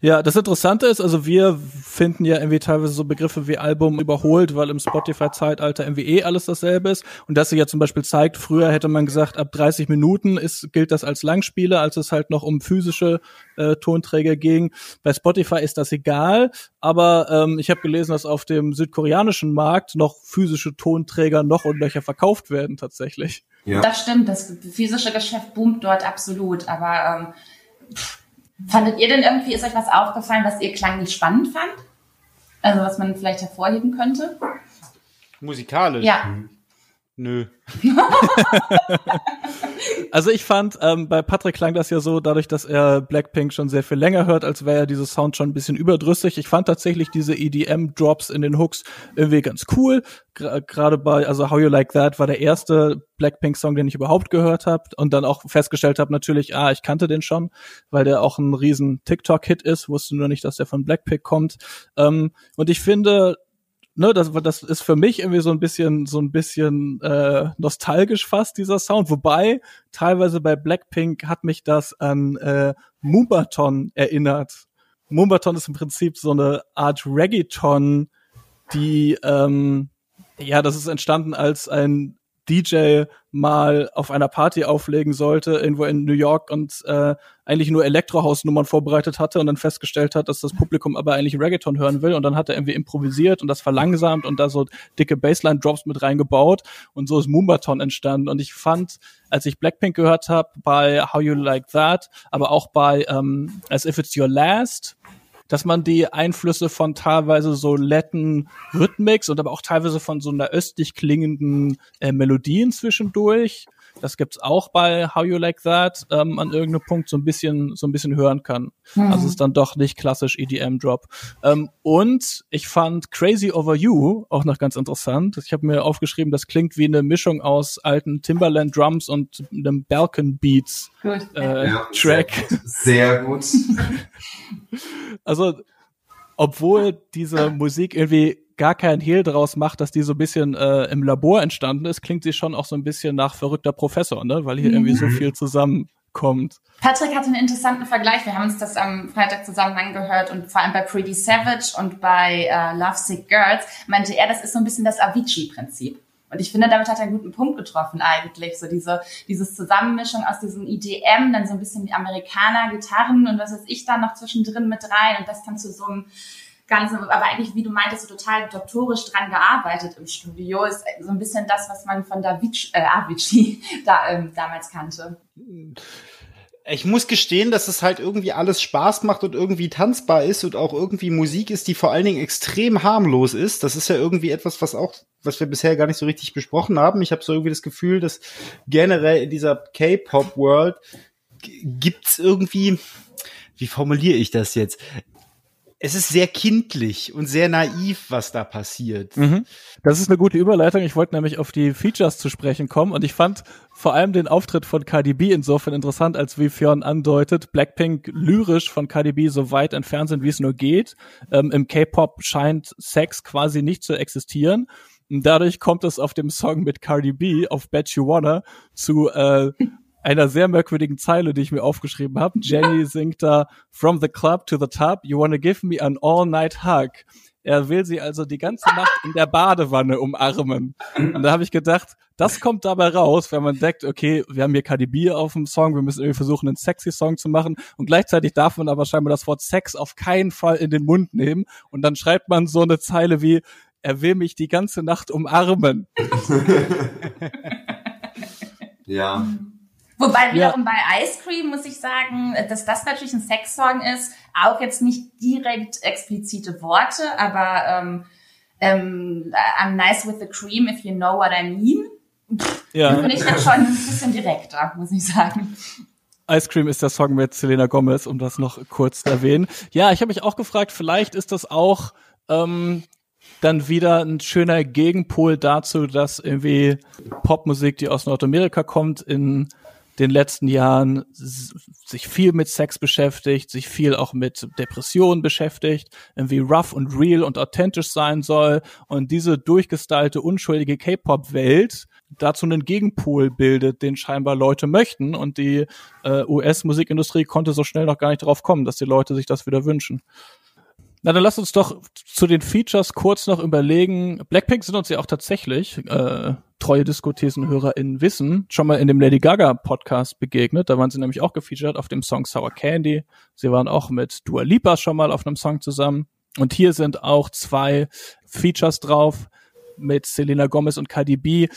Ja, das Interessante ist, also wir finden ja irgendwie teilweise so Begriffe wie Album überholt, weil im Spotify-Zeitalter irgendwie eh alles dasselbe ist. Und das sich ja zum Beispiel zeigt, früher hätte man gesagt, ab 30 Minuten ist, gilt das als Langspiele, als es halt noch um physische äh, Tonträger ging. Bei Spotify ist das egal, aber ähm, ich habe gelesen, dass auf dem südkoreanischen Markt noch physische Tonträger noch und löcher verkauft werden tatsächlich. Ja. Das stimmt, das physische Geschäft boomt dort absolut, aber ähm, Fandet ihr denn irgendwie, ist euch was aufgefallen, was ihr Klang nicht spannend fand? Also was man vielleicht hervorheben könnte? Musikalisch? Ja. Nö. [laughs] also ich fand, ähm, bei Patrick klang das ja so, dadurch, dass er Blackpink schon sehr viel länger hört, als wäre ja dieses Sound schon ein bisschen überdrüssig. Ich fand tatsächlich diese EDM-Drops in den Hooks irgendwie ganz cool. Gerade bei, also How You Like That war der erste Blackpink-Song, den ich überhaupt gehört habe und dann auch festgestellt habe natürlich, ah, ich kannte den schon, weil der auch ein riesen TikTok-Hit ist, wusste nur nicht, dass der von Blackpink kommt. Ähm, und ich finde, ne, das, das ist für mich irgendwie so ein bisschen, so ein bisschen äh, nostalgisch fast, dieser Sound. Wobei, teilweise bei Blackpink hat mich das an äh, Moombahton erinnert. Moombahton ist im Prinzip so eine Art Reggaeton, die ähm, ja, das ist entstanden als ein DJ mal auf einer Party auflegen sollte, irgendwo in New York und äh, eigentlich nur Elektrohausnummern vorbereitet hatte und dann festgestellt hat, dass das Publikum aber eigentlich Reggaeton hören will. Und dann hat er irgendwie improvisiert und das verlangsamt und da so dicke Bassline-Drops mit reingebaut und so ist Moombaton entstanden. Und ich fand, als ich Blackpink gehört habe, bei How You Like That, aber auch bei ähm, As If It's Your Last, dass man die Einflüsse von teilweise so letten Rhythmics und aber auch teilweise von so einer östlich klingenden äh, Melodien zwischendurch das gibt's auch bei How You Like That ähm, an irgendeinem Punkt so ein bisschen so ein bisschen hören kann. Mhm. Also es ist dann doch nicht klassisch EDM Drop. Ähm, und ich fand Crazy Over You auch noch ganz interessant. Ich habe mir aufgeschrieben, das klingt wie eine Mischung aus alten Timberland Drums und einem Balkan Beats äh, ja, Track. Sehr gut. Sehr gut. [laughs] also obwohl diese Musik irgendwie gar keinen Hehl daraus macht, dass die so ein bisschen äh, im Labor entstanden ist, klingt sie schon auch so ein bisschen nach verrückter Professor, ne? Weil hier mhm. irgendwie so mhm. viel zusammenkommt. Patrick hatte einen interessanten Vergleich. Wir haben uns das am Freitag zusammen angehört und vor allem bei Pretty Savage und bei äh, Lovesick Girls meinte er, das ist so ein bisschen das Avicii-Prinzip. Und ich finde, damit hat er einen guten Punkt getroffen eigentlich. So diese, dieses Zusammenmischung aus diesem IDM, dann so ein bisschen die Amerikaner, Gitarren und was weiß ich da noch zwischendrin mit rein und das dann zu so einem ganz, aber eigentlich, wie du meintest, so total doktorisch dran gearbeitet im Studio, ist so ein bisschen das, was man von Davici, äh, Avicii [laughs] da, ähm, damals kannte. Ich muss gestehen, dass es halt irgendwie alles Spaß macht und irgendwie tanzbar ist und auch irgendwie Musik ist, die vor allen Dingen extrem harmlos ist. Das ist ja irgendwie etwas, was auch, was wir bisher gar nicht so richtig besprochen haben. Ich habe so irgendwie das Gefühl, dass generell in dieser K-Pop-World gibt's irgendwie, wie formuliere ich das jetzt? Es ist sehr kindlich und sehr naiv, was da passiert. Mhm. Das ist eine gute Überleitung. Ich wollte nämlich auf die Features zu sprechen kommen und ich fand vor allem den Auftritt von Cardi B insofern interessant, als wie Fionn andeutet, Blackpink lyrisch von Cardi B so weit entfernt sind, wie es nur geht. Ähm, Im K-Pop scheint Sex quasi nicht zu existieren. Und dadurch kommt es auf dem Song mit Cardi B auf Bet You Wanna zu äh, einer sehr merkwürdigen Zeile, die ich mir aufgeschrieben habe. Jenny singt da From the club to the top, you wanna give me an all-night hug. Er will sie also die ganze Nacht in der Badewanne umarmen. Und da habe ich gedacht, das kommt dabei raus, wenn man denkt, okay, wir haben hier KDB auf dem Song, wir müssen irgendwie versuchen, einen sexy Song zu machen. Und gleichzeitig darf man aber scheinbar das Wort Sex auf keinen Fall in den Mund nehmen. Und dann schreibt man so eine Zeile wie, er will mich die ganze Nacht umarmen. [laughs] ja. Wobei wiederum ja. bei Ice Cream muss ich sagen, dass das natürlich ein Sexsong ist, auch jetzt nicht direkt explizite Worte, aber ähm, ähm, I'm nice with the cream if you know what I mean. Ja. Finde ich jetzt schon ein bisschen direkter, muss ich sagen. Ice Cream ist der Song mit Selena Gomez, um das noch kurz zu erwähnen. Ja, ich habe mich auch gefragt, vielleicht ist das auch ähm, dann wieder ein schöner Gegenpol dazu, dass irgendwie Popmusik, die aus Nordamerika kommt, in den letzten Jahren sich viel mit Sex beschäftigt, sich viel auch mit Depressionen beschäftigt, irgendwie rough und real und authentisch sein soll und diese durchgestylte, unschuldige K-Pop-Welt dazu einen Gegenpol bildet, den scheinbar Leute möchten und die äh, US-Musikindustrie konnte so schnell noch gar nicht drauf kommen, dass die Leute sich das wieder wünschen. Na, dann lass uns doch zu den Features kurz noch überlegen. Blackpink sind uns ja auch tatsächlich, äh, treue Diskothesenhörerinnen wissen, schon mal in dem Lady Gaga Podcast begegnet. Da waren sie nämlich auch gefeatured auf dem Song Sour Candy. Sie waren auch mit Dua Lipa schon mal auf einem Song zusammen. Und hier sind auch zwei Features drauf mit Selena Gomez und Cardi B.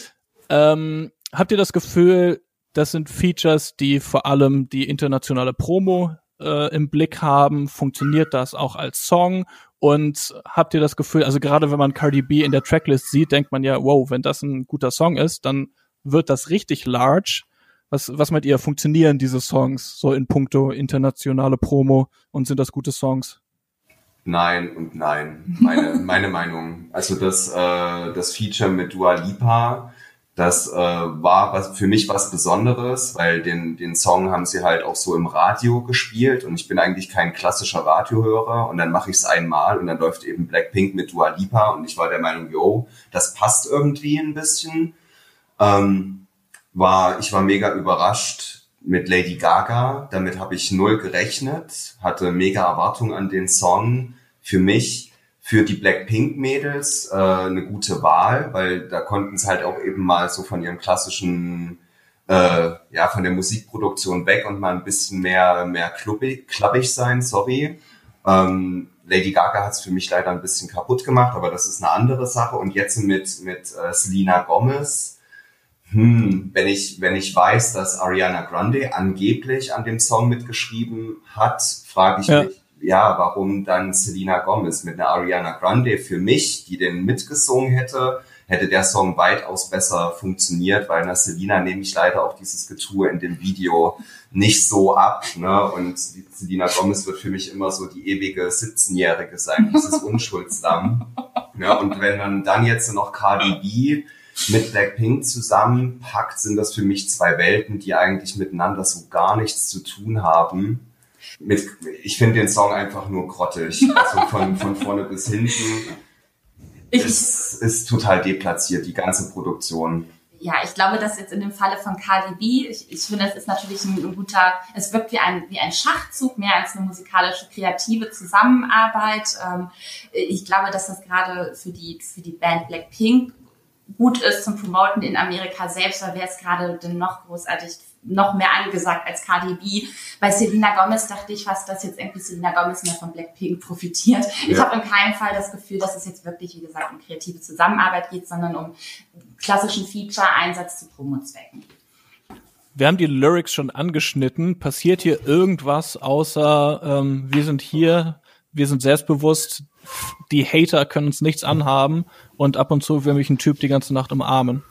Ähm, habt ihr das Gefühl, das sind Features, die vor allem die internationale Promo äh, im Blick haben? Funktioniert das auch als Song? Und habt ihr das Gefühl, also gerade wenn man Cardi B in der Tracklist sieht, denkt man ja, wow, wenn das ein guter Song ist, dann wird das richtig large. Was, was meint ihr, funktionieren diese Songs so in puncto internationale Promo und sind das gute Songs? Nein und nein, meine, [laughs] meine Meinung. Also das, äh, das Feature mit Dua Lipa, das äh, war was, für mich was Besonderes, weil den, den Song haben sie halt auch so im Radio gespielt und ich bin eigentlich kein klassischer Radiohörer und dann mache ich es einmal und dann läuft eben Blackpink mit Dua Lipa und ich war der Meinung, yo, das passt irgendwie ein bisschen. Ähm, war, ich war mega überrascht mit Lady Gaga, damit habe ich null gerechnet, hatte mega Erwartungen an den Song. Für mich für die Blackpink-Mädels äh, eine gute Wahl, weil da konnten sie halt auch eben mal so von ihrem klassischen, äh, ja, von der Musikproduktion weg und mal ein bisschen mehr, mehr klubbig, klappig sein, sorry. Ähm, Lady Gaga hat es für mich leider ein bisschen kaputt gemacht, aber das ist eine andere Sache. Und jetzt mit, mit äh, Selena Gomez, hm, wenn ich, wenn ich weiß, dass Ariana Grande angeblich an dem Song mitgeschrieben hat, frage ich ja. mich, ja, warum dann Selena Gomez mit einer Ariana Grande für mich, die den mitgesungen hätte, hätte der Song weitaus besser funktioniert, weil einer Selena nehme ich leider auch dieses Getue in dem Video nicht so ab. Ne? Und Selena Gomez wird für mich immer so die ewige 17-Jährige sein, dieses [laughs] Unschuldslamm. Ja, und wenn man dann jetzt noch Cardi B mit Blackpink zusammenpackt, sind das für mich zwei Welten, die eigentlich miteinander so gar nichts zu tun haben mit, ich finde den Song einfach nur grottig. Also von, [laughs] von vorne bis hinten. Ich, es ist total deplatziert, die ganze Produktion. Ja, ich glaube, dass jetzt in dem Falle von Cardi B, ich, ich finde, es ist natürlich ein, ein, guter, es wirkt wie ein, wie ein Schachzug, mehr als eine musikalische, kreative Zusammenarbeit. Ähm, ich glaube, dass das gerade für die, für die Band Blackpink gut ist zum Promoten in Amerika selbst, weil wäre es gerade denn noch großartig noch mehr angesagt als Cardi B. Bei Selena Gomez dachte ich fast, dass jetzt irgendwie Selena Gomez mehr von Blackpink profitiert. Ja. Ich habe in keinem Fall das Gefühl, dass es jetzt wirklich, wie gesagt, um kreative Zusammenarbeit geht, sondern um klassischen Feature-Einsatz zu Promo-Zwecken. Wir haben die Lyrics schon angeschnitten. Passiert hier irgendwas außer ähm, wir sind hier, wir sind selbstbewusst, die Hater können uns nichts anhaben und ab und zu will mich ein Typ die ganze Nacht umarmen?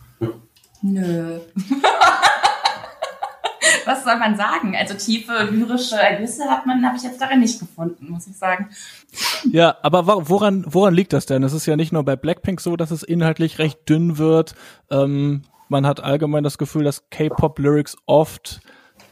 Nö. [laughs] was soll man sagen? Also tiefe lyrische Ergüsse hat man, habe ich jetzt darin nicht gefunden, muss ich sagen. Ja, aber woran, woran liegt das denn? Es ist ja nicht nur bei Blackpink so, dass es inhaltlich recht dünn wird. Ähm, man hat allgemein das Gefühl, dass K-Pop-Lyrics oft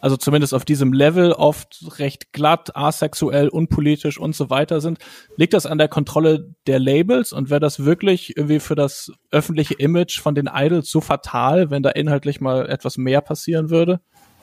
also zumindest auf diesem Level oft recht glatt, asexuell, unpolitisch und so weiter sind. Liegt das an der Kontrolle der Labels und wäre das wirklich irgendwie für das öffentliche Image von den Idols so fatal, wenn da inhaltlich mal etwas mehr passieren würde?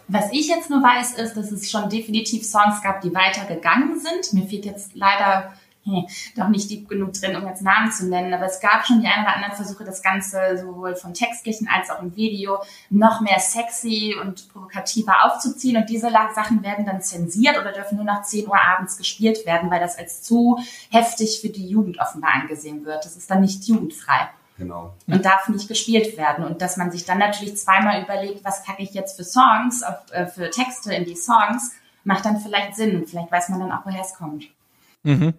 Was ich jetzt nur weiß, ist, dass es schon definitiv Songs gab, die weitergegangen sind. Mir fehlt jetzt leider hm, doch nicht deep genug drin, um jetzt Namen zu nennen, aber es gab schon die ein oder anderen Versuche, das Ganze sowohl von Textlichen als auch im Video noch mehr sexy und provokativer aufzuziehen und diese Sachen werden dann zensiert oder dürfen nur nach 10 Uhr abends gespielt werden, weil das als zu heftig für die Jugend offenbar angesehen wird. Das ist dann nicht jugendfrei. Genau. Und darf nicht gespielt werden. Und dass man sich dann natürlich zweimal überlegt, was packe ich jetzt für Songs, auf, äh, für Texte in die Songs, macht dann vielleicht Sinn. Und vielleicht weiß man dann auch, woher es kommt. Mhm.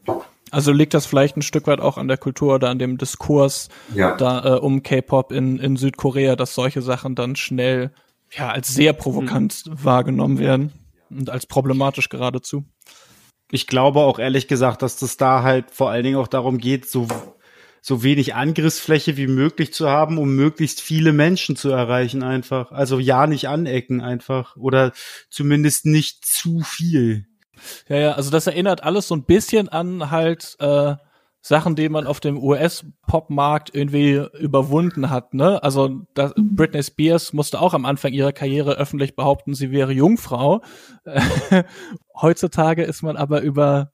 Also liegt das vielleicht ein Stück weit auch an der Kultur oder an dem Diskurs ja. da äh, um K-Pop in, in Südkorea, dass solche Sachen dann schnell ja als sehr provokant mhm. wahrgenommen werden und als problematisch geradezu. Ich glaube auch ehrlich gesagt, dass das da halt vor allen Dingen auch darum geht, so so wenig Angriffsfläche wie möglich zu haben, um möglichst viele Menschen zu erreichen einfach. Also ja, nicht anecken einfach oder zumindest nicht zu viel. Ja, ja, also das erinnert alles so ein bisschen an halt äh, Sachen, die man auf dem US-Pop-Markt irgendwie überwunden hat. Ne? Also das, Britney Spears musste auch am Anfang ihrer Karriere öffentlich behaupten, sie wäre Jungfrau. [laughs] Heutzutage ist man aber über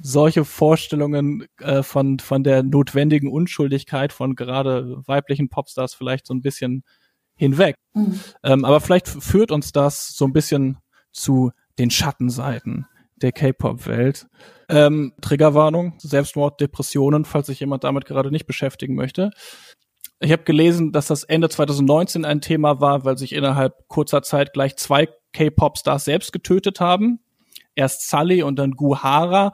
solche Vorstellungen äh, von, von der notwendigen Unschuldigkeit von gerade weiblichen Popstars vielleicht so ein bisschen hinweg. Mhm. Ähm, aber vielleicht führt uns das so ein bisschen zu den Schattenseiten der K-Pop-Welt. Ähm, Triggerwarnung, Selbstmord, Depressionen, falls sich jemand damit gerade nicht beschäftigen möchte. Ich habe gelesen, dass das Ende 2019 ein Thema war, weil sich innerhalb kurzer Zeit gleich zwei K-Pop-Stars selbst getötet haben. Erst Sully und dann Gu Hara.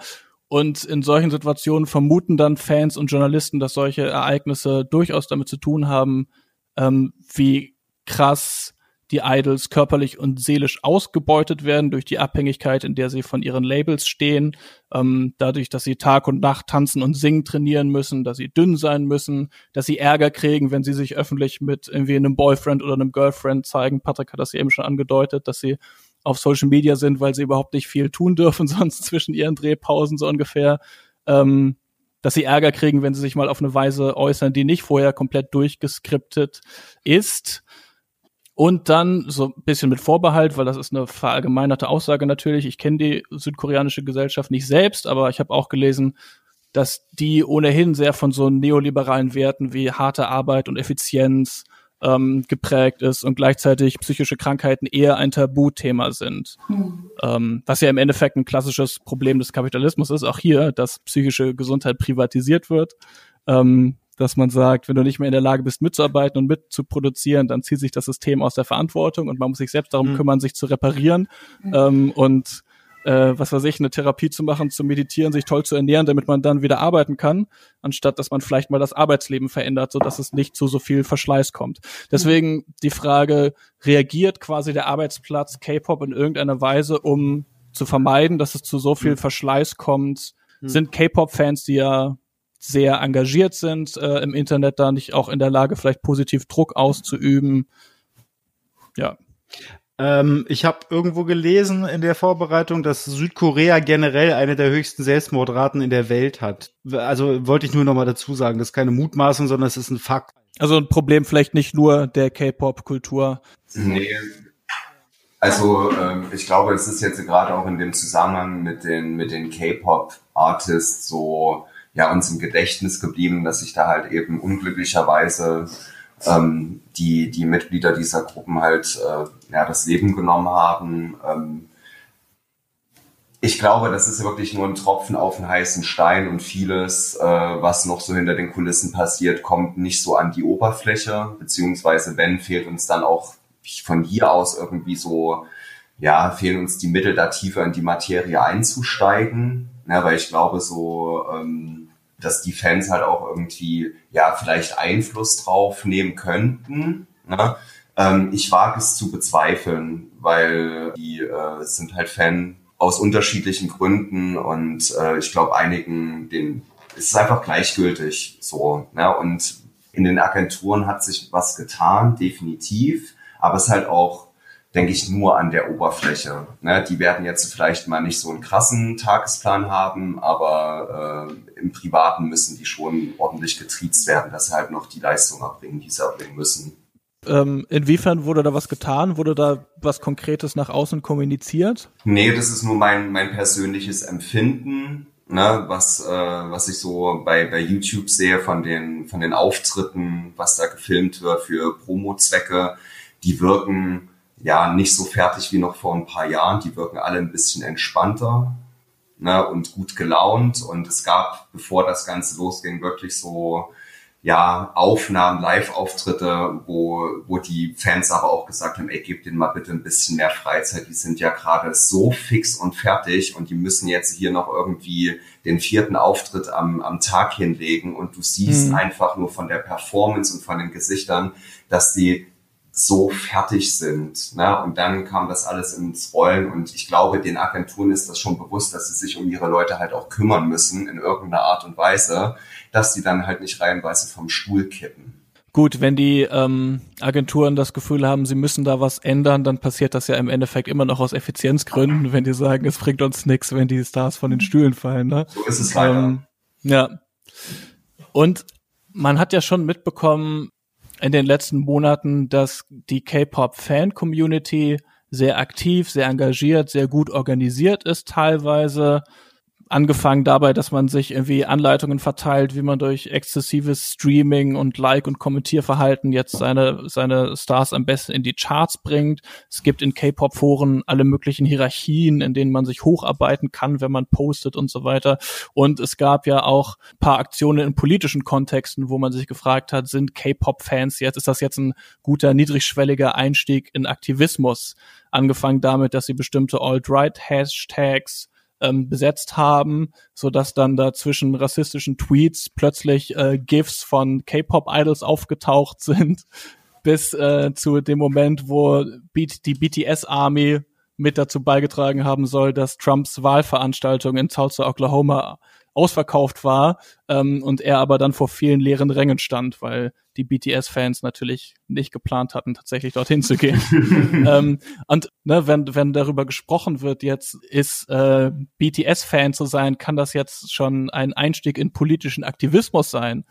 Und in solchen Situationen vermuten dann Fans und Journalisten, dass solche Ereignisse durchaus damit zu tun haben, ähm, wie krass die Idols körperlich und seelisch ausgebeutet werden durch die Abhängigkeit, in der sie von ihren Labels stehen, ähm, dadurch, dass sie Tag und Nacht tanzen und singen trainieren müssen, dass sie dünn sein müssen, dass sie Ärger kriegen, wenn sie sich öffentlich mit irgendwie einem Boyfriend oder einem Girlfriend zeigen. Patrick hat das eben schon angedeutet, dass sie auf Social Media sind, weil sie überhaupt nicht viel tun dürfen, [laughs] sonst zwischen ihren Drehpausen so ungefähr. Ähm, dass sie Ärger kriegen, wenn sie sich mal auf eine Weise äußern, die nicht vorher komplett durchgeskriptet ist. Und dann so ein bisschen mit Vorbehalt, weil das ist eine verallgemeinerte Aussage natürlich. Ich kenne die südkoreanische Gesellschaft nicht selbst, aber ich habe auch gelesen, dass die ohnehin sehr von so neoliberalen Werten wie harte Arbeit und Effizienz ähm, geprägt ist und gleichzeitig psychische Krankheiten eher ein Tabuthema sind. Mhm. Ähm, was ja im Endeffekt ein klassisches Problem des Kapitalismus ist, auch hier, dass psychische Gesundheit privatisiert wird. Ähm, dass man sagt, wenn du nicht mehr in der Lage bist, mitzuarbeiten und mitzuproduzieren, dann zieht sich das System aus der Verantwortung und man muss sich selbst darum mhm. kümmern, sich zu reparieren. Mhm. Ähm, und äh, was weiß ich, eine Therapie zu machen, zu meditieren, sich toll zu ernähren, damit man dann wieder arbeiten kann, anstatt dass man vielleicht mal das Arbeitsleben verändert, so dass es nicht zu so viel Verschleiß kommt. Deswegen die Frage, reagiert quasi der Arbeitsplatz K-Pop in irgendeiner Weise, um zu vermeiden, dass es zu so viel mhm. Verschleiß kommt? Mhm. Sind K-Pop-Fans, die ja sehr engagiert sind äh, im Internet, da nicht auch in der Lage, vielleicht positiv Druck auszuüben? Ja. Ähm, ich habe irgendwo gelesen in der Vorbereitung, dass Südkorea generell eine der höchsten Selbstmordraten in der Welt hat. Also wollte ich nur noch mal dazu sagen, das ist keine Mutmaßung, sondern es ist ein Fakt. Also ein Problem vielleicht nicht nur der K-Pop-Kultur. Nee. Also ähm, ich glaube, es ist jetzt gerade auch in dem Zusammenhang mit den mit den K-Pop-Artists so ja uns im Gedächtnis geblieben, dass sich da halt eben unglücklicherweise ähm, die, die Mitglieder dieser Gruppen halt äh, ja, das Leben genommen haben. Ähm, ich glaube, das ist wirklich nur ein Tropfen auf einen heißen Stein und vieles, äh, was noch so hinter den Kulissen passiert, kommt nicht so an die Oberfläche, beziehungsweise wenn, fehlt uns dann auch von hier aus irgendwie so, ja, fehlen uns die Mittel, da tiefer in die Materie einzusteigen. Ja, weil ich glaube, so ähm, dass die Fans halt auch irgendwie ja vielleicht Einfluss drauf nehmen könnten. Ne? Ähm, ich wage es zu bezweifeln, weil die äh, sind halt Fan aus unterschiedlichen Gründen und äh, ich glaube einigen, den ist es einfach gleichgültig so. Ne? Und in den Agenturen hat sich was getan, definitiv, aber es ist halt auch denke ich, nur an der Oberfläche. Ne? Die werden jetzt vielleicht mal nicht so einen krassen Tagesplan haben, aber äh, im Privaten müssen die schon ordentlich getriezt werden, halt noch die Leistung erbringen, die sie erbringen müssen. Ähm, inwiefern wurde da was getan? Wurde da was Konkretes nach außen kommuniziert? Nee, das ist nur mein, mein persönliches Empfinden. ne, was, äh, was ich so bei, bei YouTube sehe von den, von den Auftritten, was da gefilmt wird für Promo-Zwecke, die wirken ja nicht so fertig wie noch vor ein paar Jahren. Die wirken alle ein bisschen entspannter ne, und gut gelaunt. Und es gab, bevor das Ganze losging, wirklich so ja, Aufnahmen, Live-Auftritte, wo, wo die Fans aber auch gesagt haben, ey, gebt denen mal bitte ein bisschen mehr Freizeit. Die sind ja gerade so fix und fertig und die müssen jetzt hier noch irgendwie den vierten Auftritt am, am Tag hinlegen und du siehst mhm. einfach nur von der Performance und von den Gesichtern, dass die so fertig sind. Ne? Und dann kam das alles ins Rollen und ich glaube, den Agenturen ist das schon bewusst, dass sie sich um ihre Leute halt auch kümmern müssen in irgendeiner Art und Weise, dass sie dann halt nicht reihenweise vom Stuhl kippen. Gut, wenn die ähm, Agenturen das Gefühl haben, sie müssen da was ändern, dann passiert das ja im Endeffekt immer noch aus Effizienzgründen, wenn die sagen, es bringt uns nichts, wenn die Stars von den Stühlen fallen. Ne? So ist es leider. Ähm, ja. Und man hat ja schon mitbekommen, in den letzten Monaten, dass die K-Pop-Fan-Community sehr aktiv, sehr engagiert, sehr gut organisiert ist teilweise angefangen dabei, dass man sich irgendwie Anleitungen verteilt, wie man durch exzessives Streaming und Like- und Kommentierverhalten jetzt seine, seine Stars am besten in die Charts bringt. Es gibt in K-Pop-Foren alle möglichen Hierarchien, in denen man sich hocharbeiten kann, wenn man postet und so weiter. Und es gab ja auch paar Aktionen in politischen Kontexten, wo man sich gefragt hat, sind K-Pop-Fans jetzt, ist das jetzt ein guter, niedrigschwelliger Einstieg in Aktivismus? Angefangen damit, dass sie bestimmte Alt-Right-Hashtags ähm, besetzt haben, so dass dann da zwischen rassistischen Tweets plötzlich äh, GIFs von K-Pop-Idols aufgetaucht [laughs] sind, bis äh, zu dem Moment, wo die BTS-Army mit dazu beigetragen haben soll, dass Trumps Wahlveranstaltung in Tulsa, Oklahoma ausverkauft war ähm, und er aber dann vor vielen leeren Rängen stand, weil die BTS-Fans natürlich nicht geplant hatten, tatsächlich dorthin zu gehen. [laughs] ähm, und ne, wenn, wenn darüber gesprochen wird, jetzt ist äh, BTS-Fan zu sein, kann das jetzt schon ein Einstieg in politischen Aktivismus sein.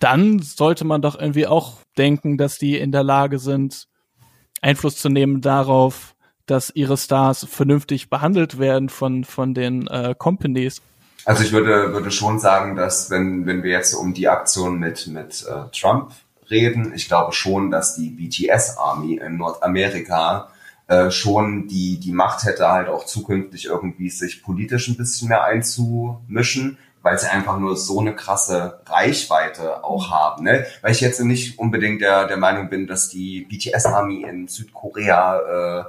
Dann sollte man doch irgendwie auch denken, dass die in der Lage sind, Einfluss zu nehmen darauf, dass ihre Stars vernünftig behandelt werden von, von den äh, Companies. Also ich würde, würde schon sagen, dass wenn, wenn wir jetzt um die Aktion mit, mit äh, Trump reden, ich glaube schon, dass die BTS Army in Nordamerika äh, schon die, die Macht hätte, halt auch zukünftig irgendwie sich politisch ein bisschen mehr einzumischen, weil sie einfach nur so eine krasse Reichweite auch haben. Ne? Weil ich jetzt nicht unbedingt der, der Meinung bin, dass die BTS Army in Südkorea äh,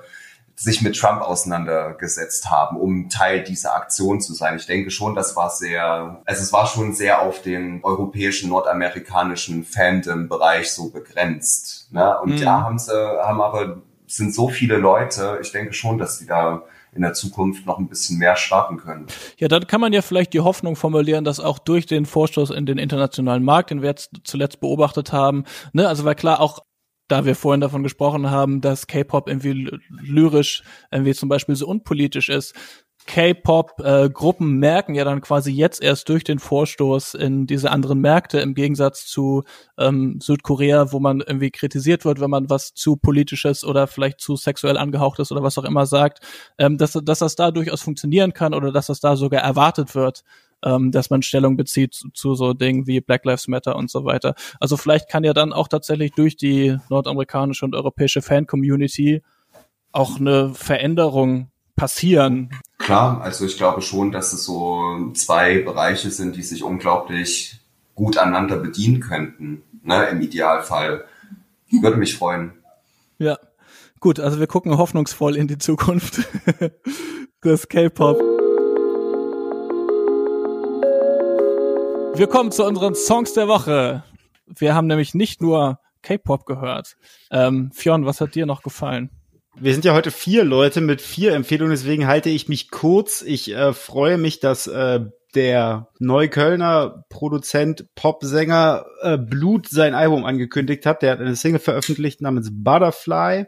sich mit Trump auseinandergesetzt haben, um Teil dieser Aktion zu sein. Ich denke schon, das war sehr, also es war schon sehr auf den europäischen, nordamerikanischen Fandom-Bereich so begrenzt. Ne? Und mhm. da haben sie, haben aber, sind so viele Leute, ich denke schon, dass die da in der Zukunft noch ein bisschen mehr starten können. Ja, dann kann man ja vielleicht die Hoffnung formulieren, dass auch durch den Vorstoß in den internationalen Markt, den wir jetzt zuletzt beobachtet haben, ne, also weil klar auch da wir vorhin davon gesprochen haben, dass K-Pop irgendwie lyrisch irgendwie zum Beispiel so unpolitisch ist. K-Pop-Gruppen äh, merken ja dann quasi jetzt erst durch den Vorstoß in diese anderen Märkte im Gegensatz zu ähm, Südkorea, wo man irgendwie kritisiert wird, wenn man was zu politisches oder vielleicht zu sexuell angehauchtes oder was auch immer sagt, ähm, dass, dass das da durchaus funktionieren kann oder dass das da sogar erwartet wird, ähm, dass man Stellung bezieht zu, zu so Dingen wie Black Lives Matter und so weiter. Also vielleicht kann ja dann auch tatsächlich durch die nordamerikanische und europäische Fan-Community auch eine Veränderung passieren. Klar, also ich glaube schon, dass es so zwei Bereiche sind, die sich unglaublich gut aneinander bedienen könnten, ne, im Idealfall. Würde mich freuen. Ja, gut, also wir gucken hoffnungsvoll in die Zukunft [laughs] des K-Pop. Wir kommen zu unseren Songs der Woche. Wir haben nämlich nicht nur K-Pop gehört. Ähm, Fionn, was hat dir noch gefallen? Wir sind ja heute vier Leute mit vier Empfehlungen, deswegen halte ich mich kurz. Ich äh, freue mich, dass äh, der Neuköllner Produzent, Popsänger äh, Blut sein Album angekündigt hat. Der hat eine Single veröffentlicht namens Butterfly.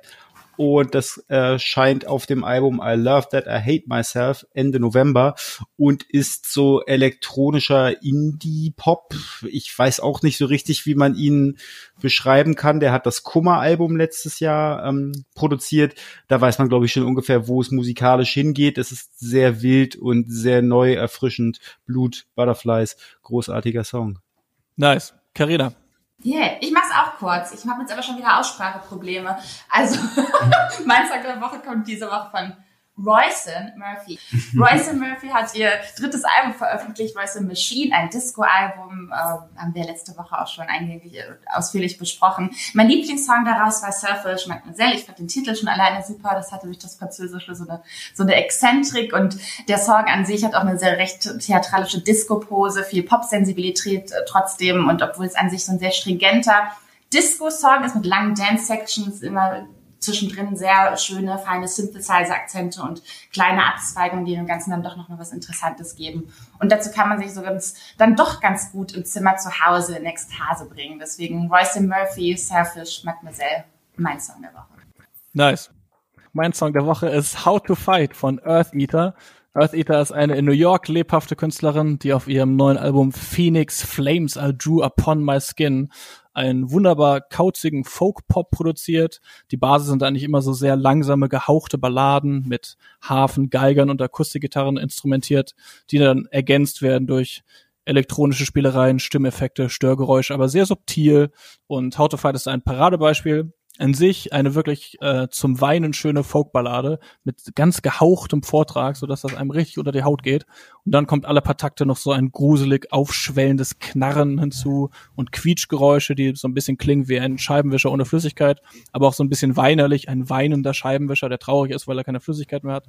Und das erscheint äh, auf dem Album I Love That I Hate Myself Ende November und ist so elektronischer Indie-Pop. Ich weiß auch nicht so richtig, wie man ihn beschreiben kann. Der hat das Kummer-Album letztes Jahr ähm, produziert. Da weiß man, glaube ich, schon ungefähr, wo es musikalisch hingeht. Es ist sehr wild und sehr neu, erfrischend. Blut, Butterflies, großartiger Song. Nice. Carina. Yeah, ich mach's auch kurz. Ich habe jetzt aber schon wieder Ausspracheprobleme. Also, mein Song der Woche kommt diese Woche von Royson Murphy. [laughs] Royson Murphy hat ihr drittes Album veröffentlicht, Royson Machine, ein Disco-Album, äh, haben wir letzte Woche auch schon eingängig äh, ausführlich besprochen. Mein Lieblingssong daraus war Surfish Mademoiselle. Ich fand den Titel schon alleine super. Das hatte durch das Französische so eine, so eine Exzentrik und der Song an sich hat auch eine sehr recht theatralische Disco-Pose, viel Pop-Sensibilität äh, trotzdem und obwohl es an sich so ein sehr stringenter Disco-Song ist mit langen Dance-Sections, immer zwischendrin sehr schöne, feine Synthesizer-Akzente und kleine Abzweigungen, die dem Ganzen dann doch noch mal was Interessantes geben. Und dazu kann man sich so ganz, dann doch ganz gut im Zimmer zu Hause in Ekstase bringen. Deswegen Royce Murphy, Selfish, Mademoiselle, mein Song der Woche. Nice. Mein Song der Woche ist How to Fight von Earth Eater. Earth Eater ist eine in New York lebhafte Künstlerin, die auf ihrem neuen Album Phoenix Flames I Drew Upon My Skin einen wunderbar kauzigen Folk-Pop produziert. Die Basis sind eigentlich immer so sehr langsame, gehauchte Balladen mit Hafen, Geigern und Akustikgitarren instrumentiert, die dann ergänzt werden durch elektronische Spielereien, Stimmeffekte, Störgeräusche, aber sehr subtil. Und How to Fight ist ein Paradebeispiel an sich eine wirklich äh, zum Weinen schöne Folkballade mit ganz gehauchtem Vortrag, so dass das einem richtig unter die Haut geht. Und dann kommt alle paar Takte noch so ein gruselig aufschwellendes Knarren hinzu und Quietschgeräusche, die so ein bisschen klingen wie ein Scheibenwischer ohne Flüssigkeit, aber auch so ein bisschen weinerlich, ein weinender Scheibenwischer, der traurig ist, weil er keine Flüssigkeit mehr hat.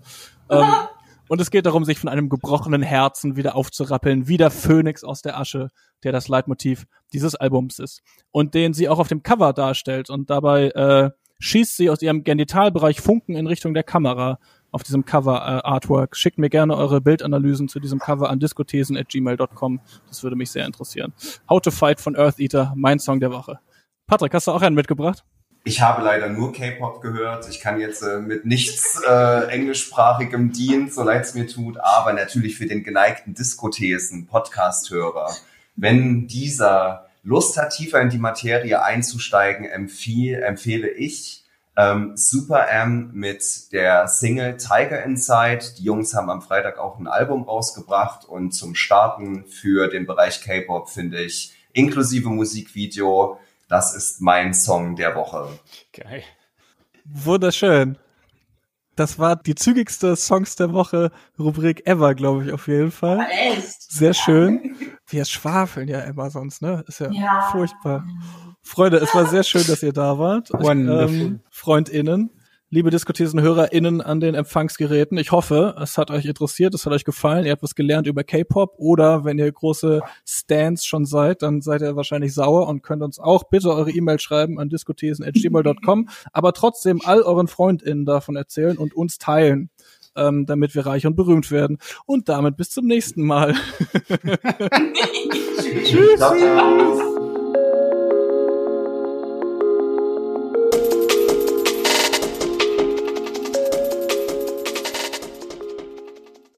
Ähm, [laughs] und es geht darum, sich von einem gebrochenen Herzen wieder aufzurappeln, wie der Phönix aus der Asche, der das Leitmotiv dieses Albums ist. Und den sie auch auf dem Cover darstellt. Und dabei äh, schießt sie aus ihrem Genitalbereich Funken in Richtung der Kamera auf diesem Cover-Artwork. Äh, Schickt mir gerne eure Bildanalysen zu diesem Cover an diskothesen.gmail.com. Das würde mich sehr interessieren. How to Fight von Earth Eater, mein Song der Woche. Patrick, hast du auch einen mitgebracht? Ich habe leider nur K-Pop gehört. Ich kann jetzt äh, mit nichts äh, englischsprachigem dienen, so leid es mir tut, aber natürlich für den geneigten Diskothesen, Podcast-Hörer, wenn dieser Lust hat, tiefer in die Materie einzusteigen, empfehle, empfehle ich ähm, Super M mit der Single Tiger Inside. Die Jungs haben am Freitag auch ein Album rausgebracht und zum Starten für den Bereich K-Pop finde ich inklusive Musikvideo das ist mein Song der Woche. Geil. Wunderschön. Das war die zügigste Songs der Woche Rubrik ever, glaube ich, auf jeden Fall. echt? Sehr schön. Wir schwafeln ja immer sonst, ne? Ist ja, ja. furchtbar. Freunde, es war sehr schön, dass ihr da wart. Wonderful. Ähm, FreundInnen liebe Diskutiersen-HörerInnen an den Empfangsgeräten. Ich hoffe, es hat euch interessiert, es hat euch gefallen, ihr habt was gelernt über K-Pop oder wenn ihr große Stands schon seid, dann seid ihr wahrscheinlich sauer und könnt uns auch bitte eure E-Mail schreiben an diskutesen.gmail.com, aber trotzdem all euren FreundInnen davon erzählen und uns teilen. Ähm, damit wir reich und berühmt werden. Und damit bis zum nächsten Mal. [laughs] [laughs] Tschüss.